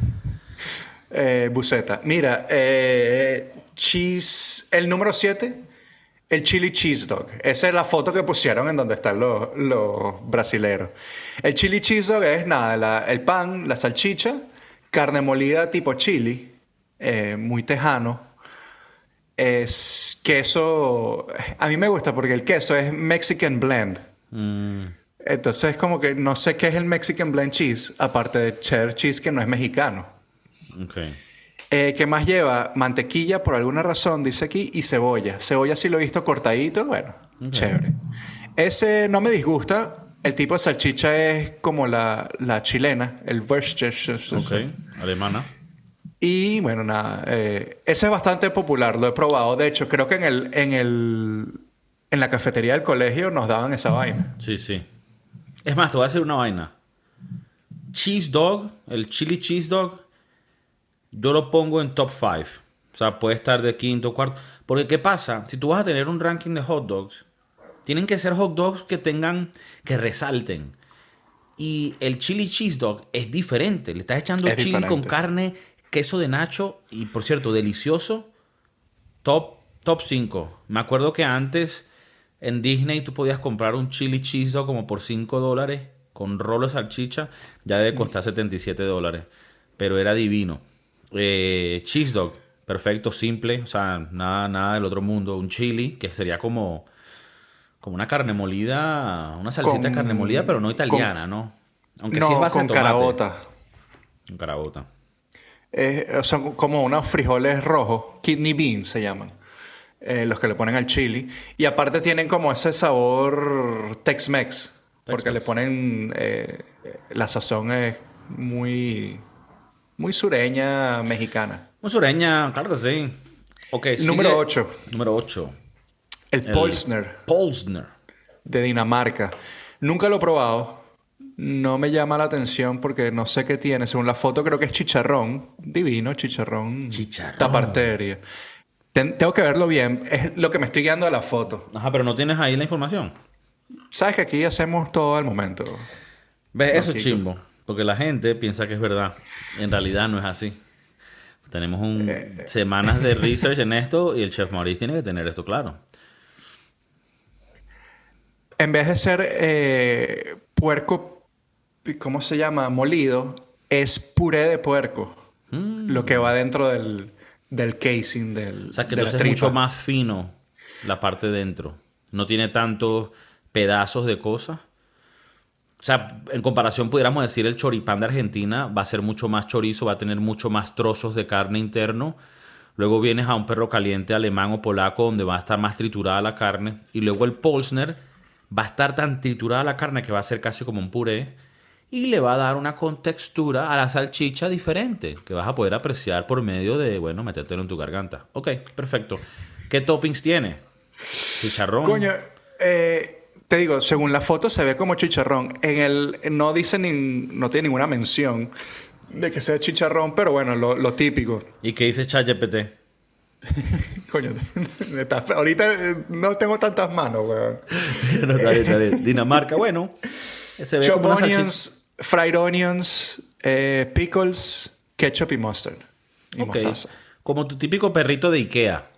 Eh, buceta. Mira, eh, cheese. El número 7, el chili cheese dog. Esa es la foto que pusieron en donde están los, los brasileros. El chili cheese dog es nada, la- el pan, la salchicha, carne molida tipo chili, eh, muy tejano. Es queso. A mí me gusta porque el queso es Mexican blend. Mm, Entonces, como que no sé qué es el Mexican blend cheese, aparte de cheddar cheese que no es mexicano. ok. Eh, ¿Qué más lleva? Mantequilla, por alguna razón, dice aquí, y cebolla. Cebolla sí lo he visto cortadito, bueno, chévere. Ese no me disgusta. El tipo de salchicha es como la, la chilena, el Worcestershire. Ok, alemana. Y bueno, nada, eh, ese es bastante popular, lo he probado. De hecho, creo que en el, en el, en la cafetería del colegio nos daban esa vaina. Sí, sí. Es más, te voy a decir una vaina. Cheese dog, el chili cheese dog, yo lo pongo en top 5. O sea, puede estar de quinto, cuarto. Porque, ¿qué pasa? Si tú vas a tener un ranking de hot dogs, tienen que ser hot dogs que tengan, que resalten. Y el chili cheese dog es diferente. Le estás echando Es chili con carne, queso de nacho y, por cierto, delicioso. Top, top 5. Me acuerdo que antes en Disney tú podías comprar un chili cheese dog como por 5 dólares con rolo de salchicha. Ya debe costar 77 dólares. Pero era divino. Eh, cheese dog, perfecto, simple. O sea, nada, nada del otro mundo. Un chili, que sería como, como una carne molida, una salsita de carne molida, pero no italiana, ¿no? Aunque no, sí es base con de tomate. carabota. Eh, son como unos frijoles rojos, kidney beans se llaman, eh, los que le ponen al chili. Y aparte tienen como ese sabor Tex-Mex, porque le ponen, eh, la sazón es muy, muy sureña mexicana. Un sureña, claro que sí. Número sigue- 8, Número 8. el, El- Polsner Polsner. de Dinamarca. Nunca lo he probado. No me llama la atención porque no sé qué tiene. Según la foto creo que es chicharrón. Divino, chicharrón. Chicharrón. Taparteria. Ten- tengo que verlo bien. Es lo que me estoy guiando a la foto. Ajá, pero no tienes ahí la información. Sabes que aquí hacemos todo al momento. ¿Ves? Eso es chimbo. Porque la gente piensa que es verdad. En realidad no es así. Tenemos un, Eh. semanas de research en esto y el chef Maurice tiene que tener esto claro. en vez de ser eh, puerco, ¿cómo se llama? Molido, es puré de puerco. Lo que va dentro del, del casing del. O sea, que de la entonces es mucho más fino la parte de dentro. No tiene tantos pedazos de cosas. O sea, en comparación pudiéramos decir el choripán de Argentina va a ser mucho más chorizo, va a tener mucho más trozos de carne interno. Luego vienes a un perro caliente alemán o polaco donde va a estar más triturada la carne. Y luego el Polsner va a estar tan triturada la carne que va a ser casi como un puré. Y le va a dar una contextura a la salchicha diferente que vas a poder apreciar por medio de, bueno, metértelo en tu garganta. Ok, perfecto. ¿Qué toppings tiene? Chicharrón. Coño, eh, te digo, según la foto se ve como chicharrón. En el no dice ni, no tiene ninguna mención de que sea chicharrón, pero bueno, lo, lo típico. ¿Y qué dice ChatGPT? Coño, ahorita eh, no tengo tantas manos, weón. No, está bien, está bien. Dinamarca, bueno. Se ve como onions, fried onions, eh, pickles, ketchup y mustard. Y mostaza. Como tu típico perrito de Ikea.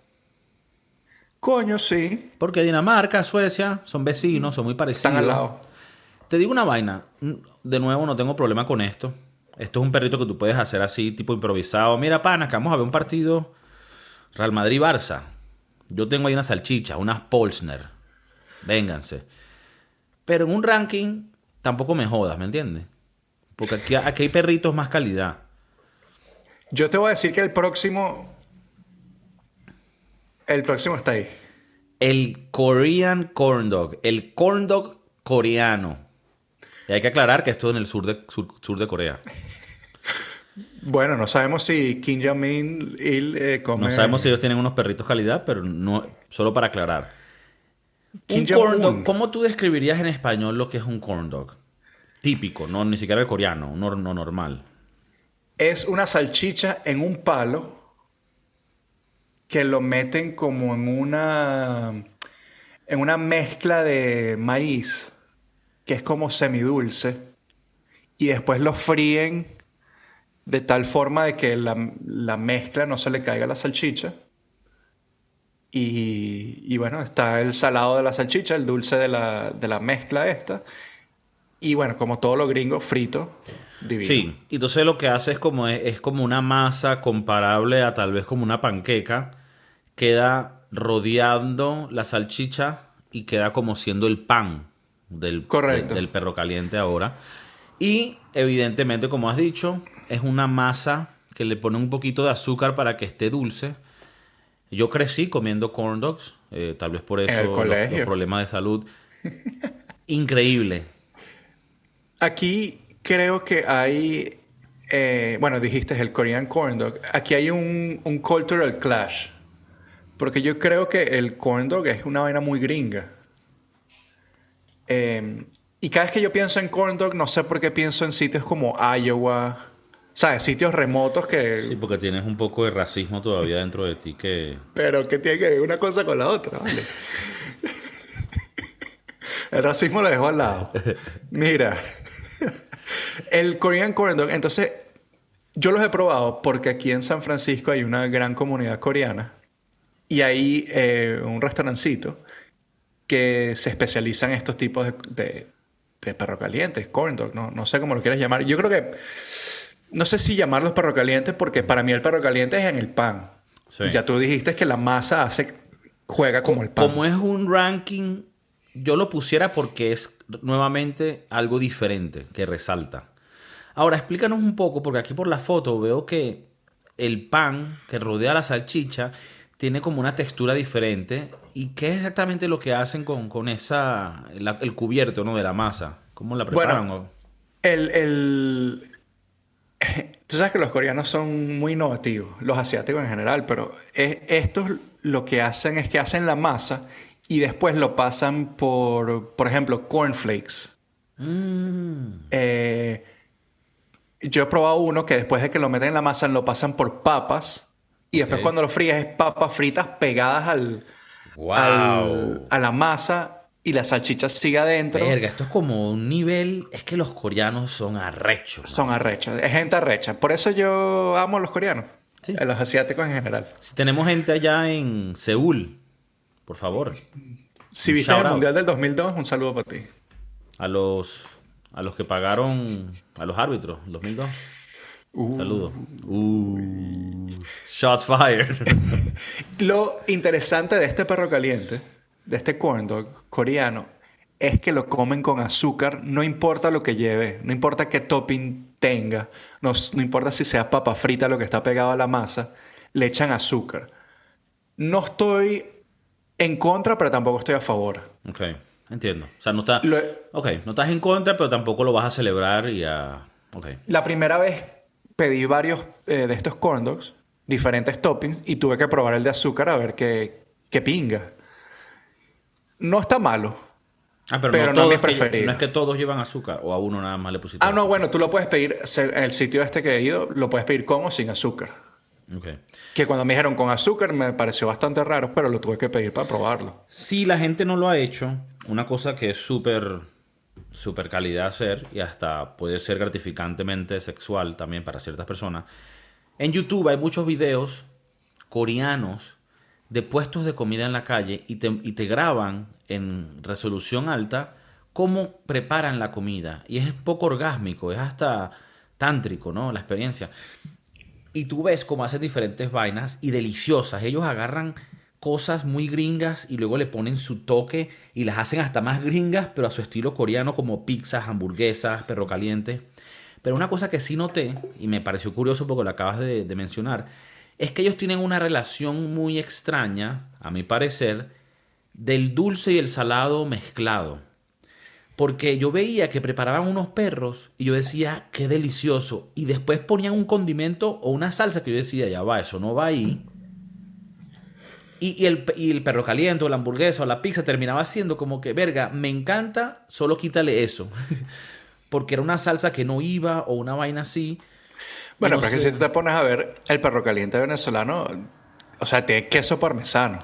Coño, sí. Porque Dinamarca, Suecia son vecinos, son muy parecidos. Están al lado. Te digo una vaina. De nuevo, no tengo problema con esto. Esto es un perrito que tú puedes hacer así, tipo improvisado. Mira, pana, que vamos a ver un partido Real Madrid-Barça. Yo tengo ahí una salchicha, unas Polsner. Vénganse. Pero en un ranking, tampoco me jodas, ¿me entiendes? Porque aquí, aquí hay perritos más calidad. Yo te voy a decir que el próximo. El próximo está ahí. El Korean Corn Dog. El Corn Dog coreano. Y hay que aclarar que esto es en el sur de, sur, sur de Corea. Bueno, no sabemos si Kim Jong-un eh, come. No sabemos si ellos tienen unos perritos calidad, pero no, solo para aclarar. Un corn dog, ¿cómo tú describirías en español lo que es un corn dog? Típico, no ni siquiera el coreano, no, no normal. Es una salchicha en un palo que lo meten como en una. en una mezcla de maíz que es como semidulce. Y después lo fríen de tal forma de que la, la mezcla no se le caiga a la salchicha. Y, y bueno, está el salado de la salchicha, el dulce de la, de la mezcla esta. Y bueno, como todo lo gringo, frito. Divino. Sí, y entonces lo que hace es como, es, es como una masa comparable a tal vez como una panqueca. Queda rodeando la salchicha y queda como siendo el pan del, Correcto. de- del perro caliente ahora. Y evidentemente, como has dicho, es una masa que le pone un poquito de azúcar para que esté dulce. Yo crecí comiendo corn dogs, eh, tal vez por eso los- los problemas de salud. Increíble. Aquí creo que hay, eh, bueno, dijiste el Korean Corn Dog. Aquí hay un, un cultural clash. Porque yo creo que el corn dog es una vaina muy gringa. Eh, y cada vez que yo pienso en corn dog, no sé por qué pienso en sitios como Iowa. ¿Sabes? Sitios remotos que... Sí, porque tienes un poco de racismo todavía dentro de ti que... Pero que tiene que ver una cosa con la otra, ¿vale? El racismo lo dejo al lado. Mira, el Korean Corn Dog, entonces, yo los he probado porque aquí en San Francisco hay una gran comunidad coreana y hay eh, un restaurancito que se especializa en estos tipos de, de, de perro calientes, corn dog, no, no sé cómo lo quieras llamar. Yo creo que, no sé si llamarlos perro calientes porque para mí el perro caliente es en el pan. Sí. Ya tú dijiste que la masa hace, juega como el pan. Como es un ranking, yo lo pusiera porque es nuevamente algo diferente que resalta. Ahora, explícanos un poco, porque aquí por la foto veo que el pan que rodea la salchicha tiene como una textura diferente. ¿Y qué es exactamente lo que hacen con, con esa, la- el cubierto ¿no? de la masa? ¿Cómo la preparan? Bueno, El, el... Tú sabes que los coreanos son muy innovativos, los asiáticos en general, pero es- estos lo que hacen es que hacen la masa y después lo pasan por, por ejemplo, cornflakes. Eh, yo he probado uno que después de que lo meten en la masa lo pasan por papas y después cuando lo frías es papas fritas pegadas al, ¡Wow! al- a la masa y la salchicha sigue adentro. Verga, esto es como un nivel... Es que los coreanos son arrechos. Son arrechos, es gente arrecha. Por eso yo amo a los coreanos, Sí. a los asiáticos en general. Si tenemos gente allá en Seúl, por favor. Si viste el. Mundial del 2002, un saludo para ti. A los, a los que pagaron, a los árbitros, en 2002. Saludos. Uh, shots fired. Lo interesante de este perro caliente, de este corn dog coreano, es que lo comen con azúcar, no importa lo que lleve, no importa qué topping tenga, no, no importa si sea papa frita lo que está pegado a la masa, le echan azúcar. No estoy en contra, pero tampoco estoy a favor. ok, entiendo. O sea, no, está, Lo- ok, no estás en contra, pero tampoco lo vas a celebrar y a... Ok. La primera vez pedí varios eh, de estos corn dogs, diferentes toppings, y tuve que probar el de azúcar a ver qué, qué pinga. No está malo. Ah, pero, Pero no, es mi que- preferido. no es que todos llevan azúcar o a uno nada más le pusiste Ah, no, bueno, tú lo puedes pedir, el sitio este que he ido, lo puedes pedir con o sin azúcar. Ok. Que cuando me dijeron con azúcar me pareció bastante raro, pero lo tuve que pedir para probarlo. Si la gente no lo ha hecho, una cosa que es súper súper calidad hacer y hasta puede ser gratificantemente sexual también para ciertas personas. En YouTube hay muchos videos coreanos de puestos de comida en la calle y te, y te graban en resolución alta cómo preparan la comida. Y es poco orgásmico, es hasta tántrico, ¿no? La experiencia. Y tú ves cómo hacen diferentes vainas y deliciosas. Ellos agarran cosas muy gringas y luego le ponen su toque y las hacen hasta más gringas, pero a su estilo coreano, como pizzas, hamburguesas, perro caliente. Pero una cosa que sí noté, y me pareció curioso porque lo acabas de mencionar, es que ellos tienen una relación muy extraña, a mi parecer, del dulce y el salado mezclado. Porque yo veía que preparaban unos perros y yo decía, qué delicioso. Y después ponían un condimento o una salsa que yo decía, ya va, eso no va ahí. Y, el, el perro caliente o la hamburguesa o la pizza terminaba siendo como que, verga, me encanta, solo quítale eso. Porque era una salsa que no iba o una vaina así. Bueno, No pero es que si tú te pones a ver, el perro caliente venezolano, o sea, tiene queso parmesano.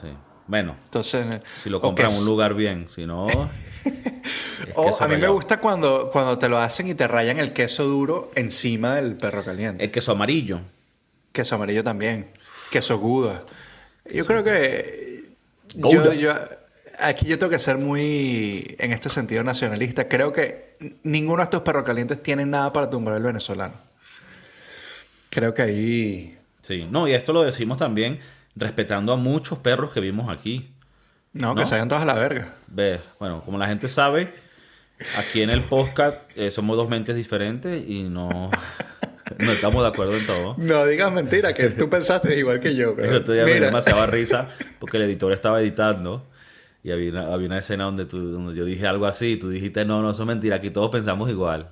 Sí. Bueno, Entonces, si lo compran en un lugar bien, si no... O a mí me gusta cuando, cuando te lo hacen y te rayan el queso duro encima del perro caliente. El queso amarillo. Queso amarillo también. Queso Gouda. Yo creo que. Yo, yo- aquí yo tengo que ser muy, en este sentido, nacionalista. Creo que ninguno de estos perros calientes tiene nada para tumbar el venezolano. Creo que ahí. Sí, no, y esto lo decimos también respetando a muchos perros que vimos aquí. No, ¿No? que se vayan todos a la verga. Ve, bueno, como la gente sabe, aquí en el podcast eh, somos dos mentes diferentes y no, no estamos de acuerdo en todo. No digas mentira, que tú pensaste igual que yo. Pero me dio demasiada risa porque el editor estaba editando y había una, había una escena donde, tú, donde yo dije algo así y tú dijiste, no, no, eso es mentira, aquí todos pensamos igual.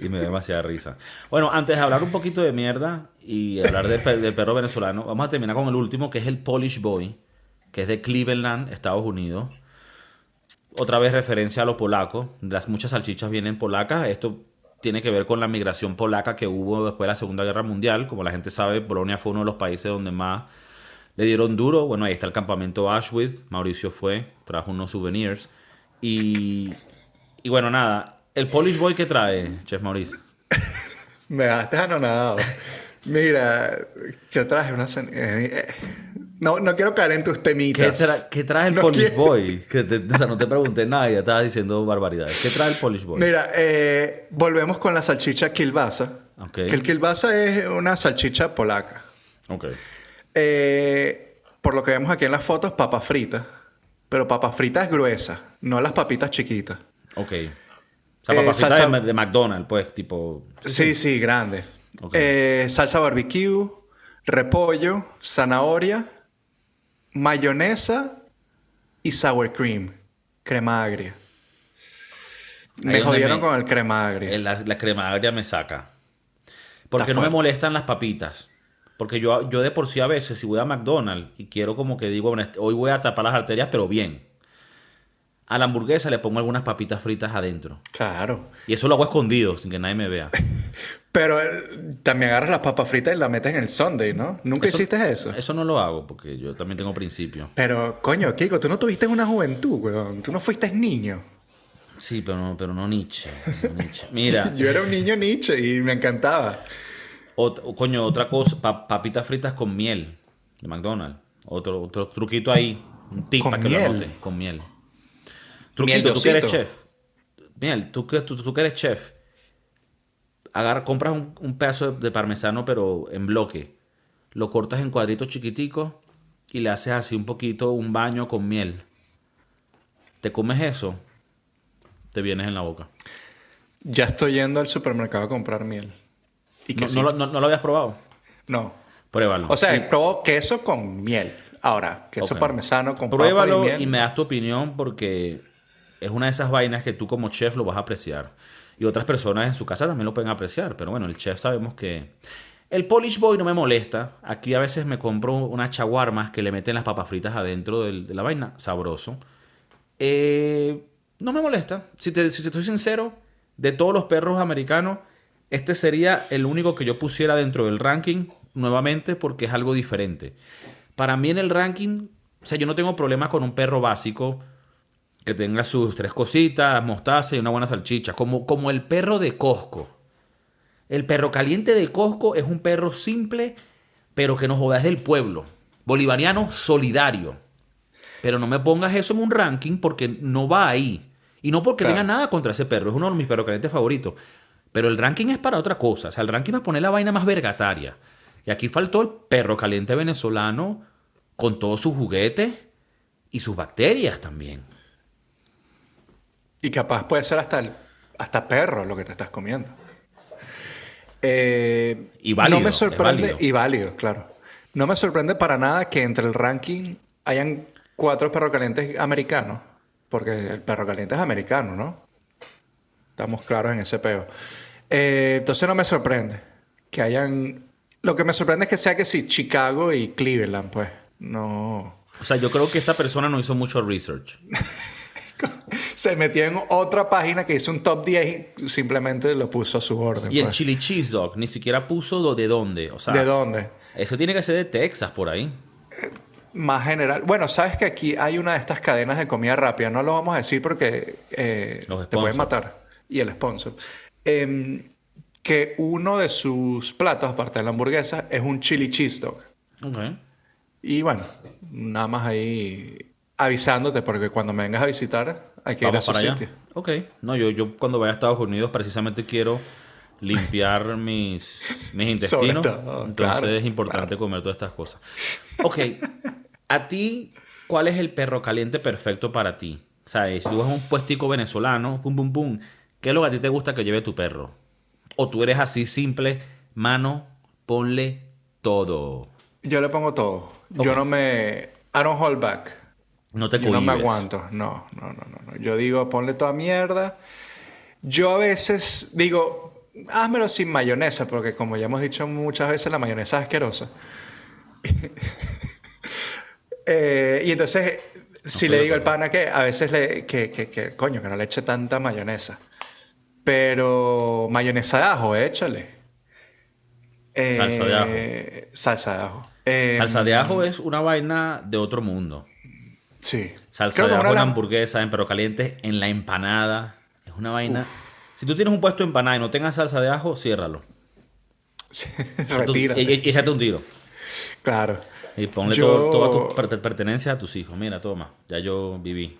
Y me dio demasiada risa. Bueno, antes de hablar un poquito de mierda y hablar del, del perro venezolano, vamos a terminar con el último, que es el Polish Boy, que es de Cleveland, Estados Unidos. Otra vez referencia a lo polaco. Las muchas salchichas vienen polacas. Esto tiene que ver con la migración polaca que hubo después de la Segunda Guerra Mundial. Como la gente sabe, Polonia fue uno de los países donde más le dieron duro. Bueno, ahí está el campamento Auschwitz. Mauricio fue, trajo unos souvenirs. Y, y bueno, nada. El Polish Boy que trae, Chef Mauricio. Me dejaste anonadado. Mira, que traje una... eh, eh, No, no quiero caer en tus ¿Qué, temitas. tra- qué trae el No Polish quiero- Boy? Que te- o sea, no te pregunté nada, ya estabas diciendo barbaridades. ¿Qué trae el Polish Boy? Mira, eh, volvemos con la salchicha kielbasa. Que el kielbasa es una salchicha polaca. Ok. Eh, por lo que vemos aquí en las fotos, papas fritas. Pero papas fritas gruesas, no las papitas chiquitas. Ok. O sea, Eh, salsa- de, McDonald's, pues, tipo... Sí, sí, grande. Eh, salsa barbecue, repollo, zanahoria, mayonesa y sour cream. Crema agria. Me Ahí jodieron me- con el crema agria. La, la crema agria me saca. Porque Está no me molestan las papitas. Porque yo, yo de por sí a veces, si voy a McDonald's y quiero como que digo, bueno, este- hoy voy a tapar las arterias, pero bien. A la hamburguesa le pongo algunas papitas fritas adentro. Claro. Y eso lo hago escondido, sin que nadie me vea. Pero eh, también agarras las papas fritas y las metes en el Sunday, ¿no? ¿Nunca hiciste eso? Eso no lo hago, porque yo también tengo principios. Pero, coño, Kiko, tú no tuviste una juventud, weón. Tú no fuiste niño. Sí, pero no, pero no Nietzsche. no Nietzsche. Mira, Yo era un niño Nietzsche y me encantaba. ot- coño, otra cosa, pa- papitas fritas con miel de McDonald's. Otro, otro truquito ahí. Un tip para que lo miel. anoten, con miel. Truquito, tú que eres chef. Miel, tú que, tú, tú que eres chef. Agarra, compras un, un pedazo de, de parmesano, pero en bloque. Lo cortas en cuadritos chiquiticos y le haces así un poquito, un baño con miel. Te comes eso, te vienes en la boca. Ya estoy yendo al supermercado a comprar miel. Y No, sí. no lo, no- no lo habías probado? No. Pruébalo. O sea, Y- probó queso con miel. Ahora, queso parmesano con Pruébalo papa y miel. y me das tu opinión porque es una de esas vainas que tú como chef lo vas a apreciar. Y otras personas en su casa también lo pueden apreciar. Pero bueno, el chef sabemos que... El Polish Boy no me molesta. Aquí a veces me compro unas chaguarmas que le meten las papas fritas adentro de la vaina. Sabroso. Eh, no me molesta. Si te, si te estoy sincero, de todos los perros americanos, este sería el único que yo pusiera dentro del ranking nuevamente porque es algo diferente. Para mí en el ranking, o sea, yo no tengo problema con un perro básico que tenga sus tres cositas, mostaza y una buena salchicha, como, como el perro de Costco. El perro caliente de Costco es un perro simple, pero que no joda, es del pueblo. Bolivariano solidario. Pero no me pongas eso en un ranking porque no va ahí. Y no porque Claro. tenga nada contra ese perro, es uno de mis perros calientes favoritos. Pero el ranking es para otra cosa. O sea, el ranking va a poner la vaina más vergataria. Y aquí faltó el perro caliente venezolano con todos sus juguetes y sus bacterias también. Y capaz puede ser hasta, el- hasta perro lo que te estás comiendo. Eh, Y válido, No me sorprende, válido. y válido, claro. No me sorprende para nada que entre el ranking hayan cuatro perros calientes americanos. Porque el perro caliente es americano, ¿no? Estamos claros en ese peo. Eh, entonces no me sorprende que hayan... Lo que me sorprende es que sea que sí, Chicago y Cleveland, pues. No... O sea, yo creo que esta persona no hizo mucho research. Se metió en otra página que hizo un top 10 y simplemente lo puso a su orden. Y el pues. chili cheese dog ni siquiera puso lo de dónde. O sea, ¿De dónde? eso tiene que ser de Texas por ahí. Más general. Bueno, sabes que aquí hay una de estas cadenas de comida rápida. No lo vamos a decir porque eh, te pueden matar. Y el sponsor. Em, que uno de sus platos, aparte de la hamburguesa, es un chili cheese dog. Y bueno, nada más ahí avisándote porque cuando me vengas a visitar hay que ir a Vamos para allá. Ok. No, yo, yo cuando vaya a Estados Unidos precisamente quiero limpiar mis, mis intestinos. todo, Entonces claro, es importante comer todas estas cosas. Ok. ¿A ti cuál es el perro caliente perfecto para ti? O sea, si tú vas a un puestico venezolano, pum, pum, pum, ¿qué es lo que a ti te gusta que lleve tu perro? O tú eres así simple, mano, ponle todo. Yo le pongo todo. Yo no me... I don't hold back. No te Yo no me aguanto. No, no, no, no. Yo digo, ponle toda mierda. Yo a veces digo, házmelo sin mayonesa, porque como ya hemos dicho muchas veces, la mayonesa es asquerosa. Eh, y entonces, si le digo al pana que a veces le, que, que, que, coño, que no le eche tanta mayonesa. Pero mayonesa de ajo, échale. Eh, Salsa de ajo. Salsa de ajo. Eh, Salsa de ajo es una vaina de otro mundo. Sí. Salsa de ajo en la hamburguesa, en perro caliente, en la empanada. Es una vaina. Si tú tienes un puesto de empanada y no tengas salsa de ajo, ciérralo. Retírate. y- Échate un tiro. Claro. Y ponle Yo- todo, toda tu per- pertenencia a tus hijos. Mira, toma, ya yo viví.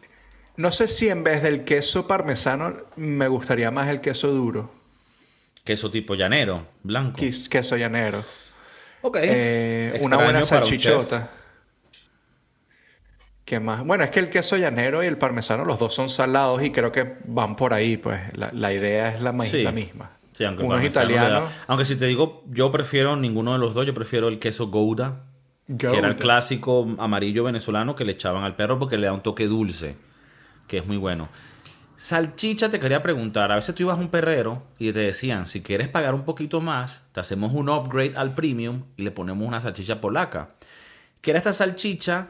No sé si en vez del queso parmesano me gustaría más el queso duro. Queso tipo llanero, blanco. Queso llanero. Ok. Eh, una buena salchichota. ¿Qué más? Bueno, es que el queso llanero y el parmesano, los dos son salados y creo que van por ahí, pues. La, la idea es la, ma- Sí. la misma. Sí, aunque Uno es parmesano le da- italiano. Aunque si te digo, yo prefiero ninguno de los dos, yo prefiero el queso Gouda, que era el Gouda. clásico amarillo venezolano que le echaban al perro porque le da un toque dulce, que es muy bueno. Salchicha, te quería preguntar, a veces tú ibas a un perrero y te decían, si quieres pagar un poquito más, te hacemos un upgrade al premium y le ponemos una salchicha polaca. Que era esta salchicha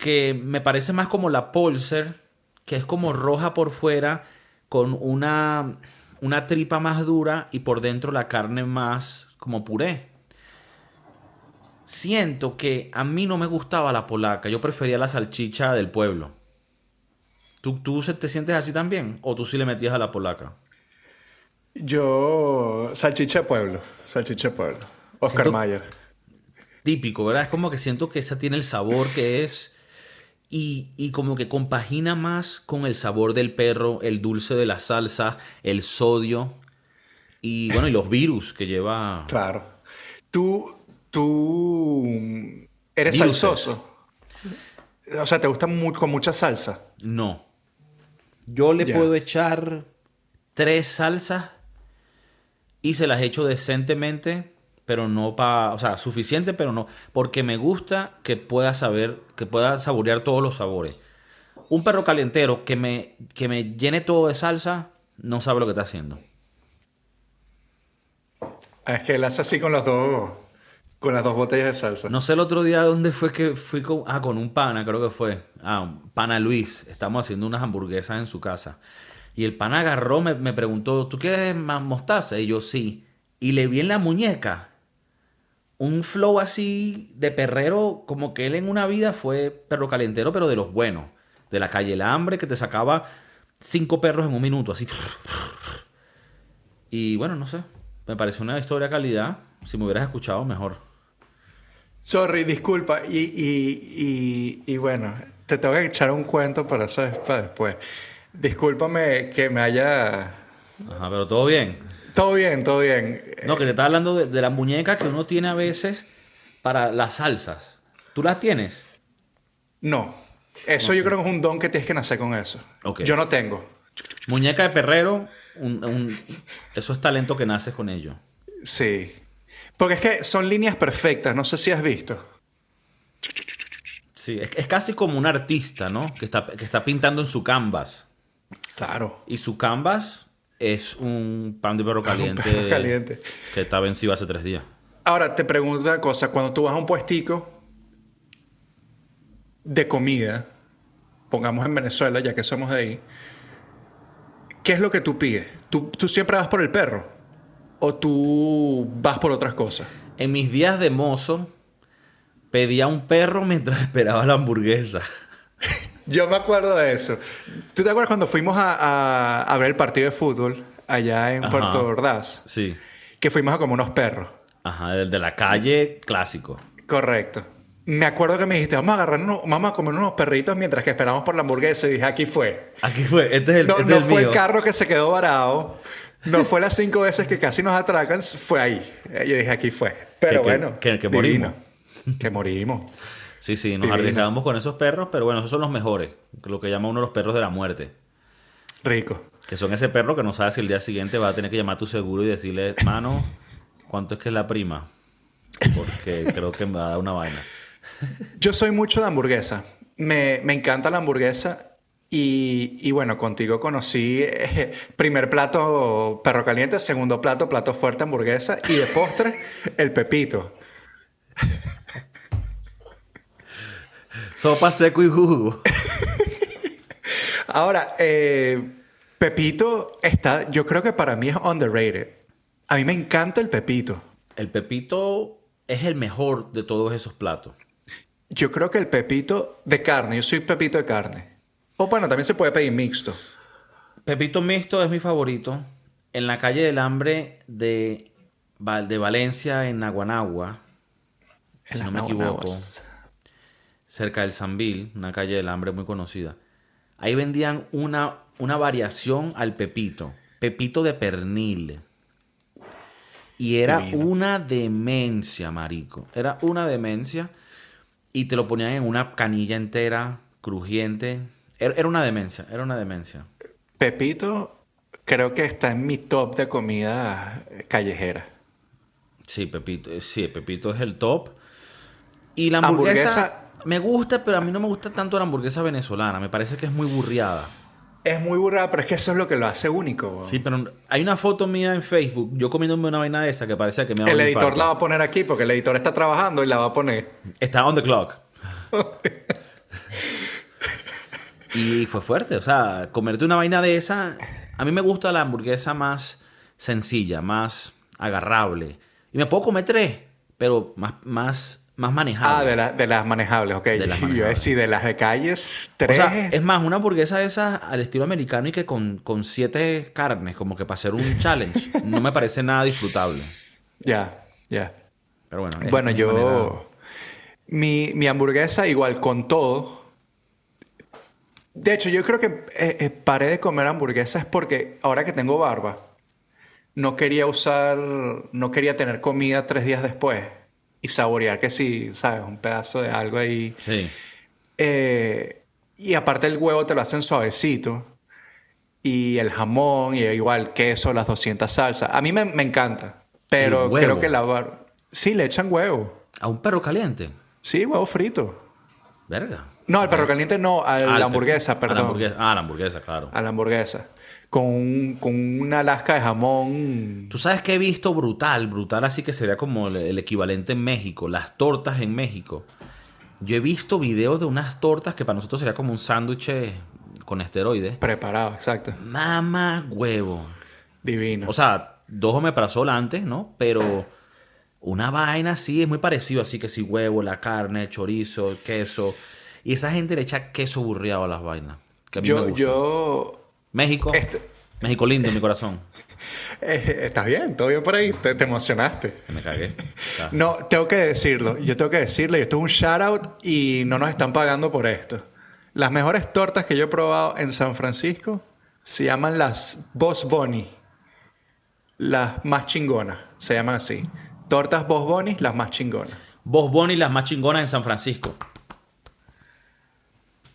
que me parece más como la Polser, que es como roja por fuera, con una, una tripa más dura y por dentro la carne más como puré. Siento que a mí no me gustaba la polaca, yo prefería la salchicha del pueblo. ¿Tú, tú te sientes así también? ¿O tú sí le metías a la polaca? Yo, salchicha de pueblo. Salchicha de pueblo. Oscar Siento- Mayer. Típico, ¿verdad? Es como que siento que esa tiene el sabor que es... y, y como que compagina más con el sabor del perro, el dulce de la salsa, el sodio y bueno, y los virus que lleva. Claro. Tú, tú eres Viruses. salsoso. O sea, ¿te gusta con mucha salsa? No. Yo le puedo echar tres salsas y se las echo decentemente, pero no para, o sea, suficiente, pero no, porque me gusta que pueda saber, que pueda saborear todos los sabores. Un perro calientero que me, que me llene todo de salsa, no sabe lo que está haciendo. Ah, Es que él hace así con los dos, con las dos botellas de salsa. No sé el otro día dónde fue que fui con, ah, con un pana, creo que fue. Ah, pana Luis. Estamos haciendo unas hamburguesas en su casa. Y el pana agarró, me, me preguntó, ¿tú quieres más mostaza? Y yo, sí. Y le vi en la muñeca un flow así de perrero, como que él en una vida fue perro calentero, pero de los buenos. De la calle El Hambre, que te sacaba cinco perros en un minuto, así. Y bueno, no sé. Me pareció una historia de calidad. Si me hubieras escuchado, mejor. Sorry, disculpa. Y, y, y, y bueno, te tengo que echar un cuento para eso para después. Discúlpame que me haya... Ajá, pero todo bien. Todo bien, todo bien. No, que te estaba hablando de, de la muñeca que uno tiene a veces para las salsas. ¿Tú las tienes? No. Eso yo creo que es un don que tienes que nacer con eso. Ok. Yo no tengo. Muñeca de perrero, un- un- eso es talento que naces con ello. Sí. Porque es que son líneas perfectas, no sé si has visto. Sí, es, es casi como un artista, ¿no? Que está, que está pintando en su canvas. Claro. Y su canvas es un pan de perro caliente, perro caliente. que está vencido hace tres días. Ahora, te pregunto una cosa. Cuando tú vas a un puestico de comida, pongamos en Venezuela, ya que somos de ahí, ¿qué es lo que tú pides? ¿Tú, tú siempre vas por el perro? ¿O tú vas por otras cosas? En mis días de mozo, pedía un perro mientras esperaba la hamburguesa. Yo me acuerdo de eso. ¿Tú te acuerdas cuando fuimos a, a- a ver el partido de fútbol allá en Ajá. Puerto Ordaz? Sí. Que fuimos a como unos perros. Ajá, el de la calle clásico. Correcto. Me acuerdo que me dijiste, vamos a agarrar unos- vamos a comer unos perritos mientras que esperamos por la hamburguesa. Y dije, aquí fue. Aquí fue, este es el, No, este no es el fue mío. el carro que se quedó varado. No fue las cinco veces que casi nos atracan. Fue ahí. Eh, Yo dije, aquí fue. Pero Que- bueno. que- morimos. Que morimos. Sí, sí, nos Divino. arriesgamos con esos perros, pero bueno, esos son los mejores. Lo que llama uno los perros de la muerte. Rico. Que son ese perro que no sabe si el día siguiente va a tener que llamar a tu seguro y decirle, mano, ¿cuánto es que es la prima? Porque creo que me va a dar una vaina. Yo soy mucho de hamburguesa. Me, me encanta la hamburguesa. Y, y bueno, contigo conocí eh, primer plato perro caliente, segundo plato plato fuerte hamburguesa y de postre el pepito. Sopa seco y jugo. Ahora, eh, Pepito está, yo creo que para mí es underrated. A mí me encanta el Pepito. El pepito es el mejor de todos esos platos. Yo creo que el Pepito de carne, yo soy Pepito de carne. O bueno, también se puede pedir mixto. Pepito mixto es mi favorito. En la calle del hambre de, Val- de Valencia, en Aguanagua, si no me equivoco. Cerca del Sambil, una calle del hambre muy conocida. Ahí vendían una, una variación al pepito, pepito de pernil. Y era Divino. una demencia, marico. Era una demencia. Y te lo ponían en una canilla entera, crujiente. Era, era una demencia, era una demencia. Pepito creo que está en mi top de comida callejera. Sí, Pepito, eh, sí, Pepito es el top. Y la hamburguesa, Hamburguesa- me gusta, pero a mí no me gusta tanto la hamburguesa venezolana. Me parece que es muy burriada. Es muy burrada, pero es que eso es lo que lo hace único. Sí, pero hay una foto mía en Facebook, yo comiéndome una vaina de esa que parece que me da el un editor infarto. la va a poner aquí porque el editor está trabajando y la va a poner. Está on the clock. y fue fuerte, o sea, comerte una vaina de esa, a mí me gusta la hamburguesa más sencilla, más agarrable. Y me puedo comer tres, pero más, más, más manejable. Ah, de, la- de las manejables, ok. De las Yo manejables. decir de las de calles, O tres. sea, es más, una hamburguesa de esas al estilo americano y que con, con siete carnes, como que para hacer un challenge, no me parece nada disfrutable. Ya, ya. Pero bueno. Bueno, manera- yo. Mi, mi hamburguesa, igual con todo, De hecho, yo creo que eh, eh, paré de comer hamburguesas porque ahora que tengo barba, no quería usar, no quería tener comida tres días después y saborear que sí, ¿sabes? Un pedazo de algo ahí. Sí. Eh, y aparte el huevo te lo hacen suavecito. Y el jamón, y igual queso, las 200 salsas. A mí me, me encanta. Pero creo que la barba... Sí, le echan huevo. A un perro caliente. Sí, huevo frito. Verga. No, al perro caliente no, a la hamburguesa, pe- perdón. A la hamburguesa. Ah, la hamburguesa, claro. A la hamburguesa. Con, un- con una lasca de jamón. Tú sabes que he visto brutal, brutal así que sería como el, el equivalente en México, las tortas en México. Yo he visto videos de unas tortas que para nosotros sería como un sándwich eh, con esteroides. Preparado, exacto. Mamá huevo. Divino. O sea, dos omeprazol antes, ¿no? Pero una vaina así es muy parecido, así que sí, huevo, la carne, chorizo, queso. Y esa gente le echa queso burriado a las vainas. Que a mí me yo, gusta. yo. México. Este- México lindo, mi corazón. eh, ¿Estás bien? ¿Todo bien por ahí? Te, te emocionaste. Me cagué. No, tengo que decirlo. Yo tengo que decirlo. Y esto es un shout out y no nos están pagando por esto. Las mejores tortas que yo he probado en San Francisco se llaman las Boss Bunny. Las más chingonas. Se llaman así. Tortas Boss Bunny, las más chingonas. Boss Bunny, las más chingonas en San Francisco.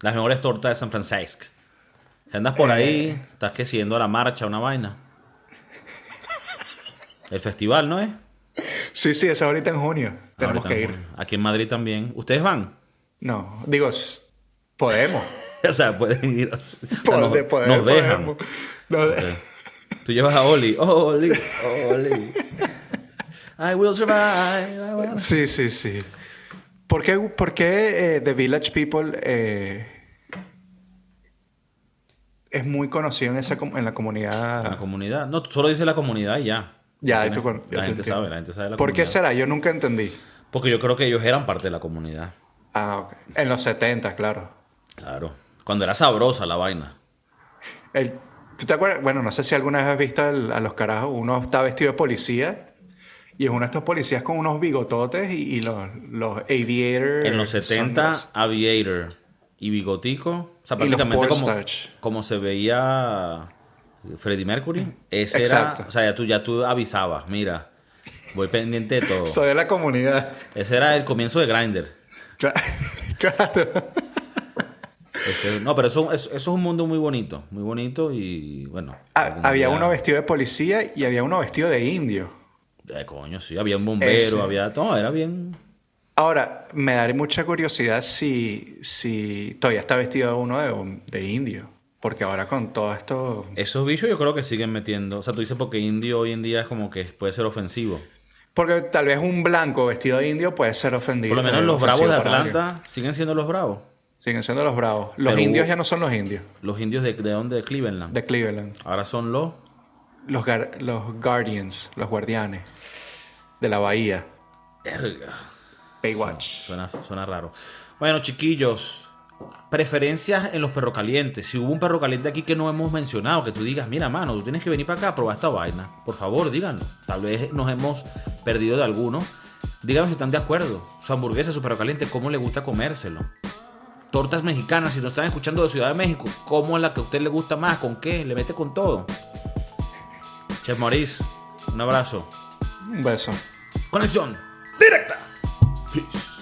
Las mejores tortas de San Francisco. Andas por ahí, Eh. estás que siguiendo a la marcha, una vaina. El festival, ¿no es? Sí, sí, es ahorita en junio. Tenemos Ahorita que ir. Aquí en Madrid también. ¿Ustedes van? No, digo, podemos. o sea, pueden ir. O sea, Pode- nos, poder- nos dejan. podemos. Nos de- Tú llevas a Oli. Oli, Oli. I will survive. I Sí, sí, sí. ¿Por qué, por qué, eh, The Village People eh, es muy conocido en, esa, com- en la comunidad? La comunidad. No, tú solo dices la comunidad y ya. Ya, tienes- con- la te gente entiendo. sabe, la gente sabe la ¿Por qué comunidad. será? Yo nunca entendí. Porque yo creo que ellos eran parte de la comunidad. Ah, ok. En los 70, claro. Claro. Cuando era sabrosa la vaina. El- ¿Tú te acuerdas? Bueno, no sé si alguna vez has visto el- a los carajos. Uno está vestido de policía y es uno de estos policías con unos bigototes y, y los, los aviator. En los 70, sunglasses. Aviator y Bigotico. O sea, prácticamente como, como se veía Freddie Mercury. Ese Exacto. era. O sea, ya tú, ya tú avisabas, mira, voy pendiente de todo. Soy de la comunidad. Ese era el comienzo de Grindr. Cla- Claro. No, pero eso, eso, eso es un mundo muy bonito. Muy bonito y bueno. Algún había día- uno vestido de policía y había uno vestido de indio. Eh, coño, sí, había un bombero, Ese. había. No, era bien. Ahora, me daré mucha curiosidad si, si todavía está vestido uno de, de indio. Porque ahora con todo esto... Esos bichos yo creo que siguen metiendo. O sea, tú dices porque indio hoy en día es como que puede ser ofensivo. Porque tal vez un blanco vestido de indio puede ser ofendido. Por lo menos los bravos de. Atlanta siguen siendo los bravos. Siguen siendo los bravos. Los Pero indios ya no son los indios Los indios de, de dónde? De Cleveland. de Cleveland. Ahora son los. Los, gar- los guardians, los guardianes de la bahía. Verga. Baywatch. Suena, suena raro. Bueno, chiquillos. Preferencias en los perros calientes. Si hubo un perro caliente aquí que no hemos mencionado, que tú digas, mira, mano, tú tienes que venir para acá a probar esta vaina. Por favor, díganos. Tal vez nos hemos perdido de alguno. Díganos si están de acuerdo. Su hamburguesa, su perro caliente, ¿cómo le gusta comérselo? Tortas mexicanas, si nos están escuchando de Ciudad de México, ¿cómo es la que a usted le gusta más? ¿Con qué? ¿Le mete con todo? Chef Maurice, un abrazo. Un beso. Conexión directa. Peace.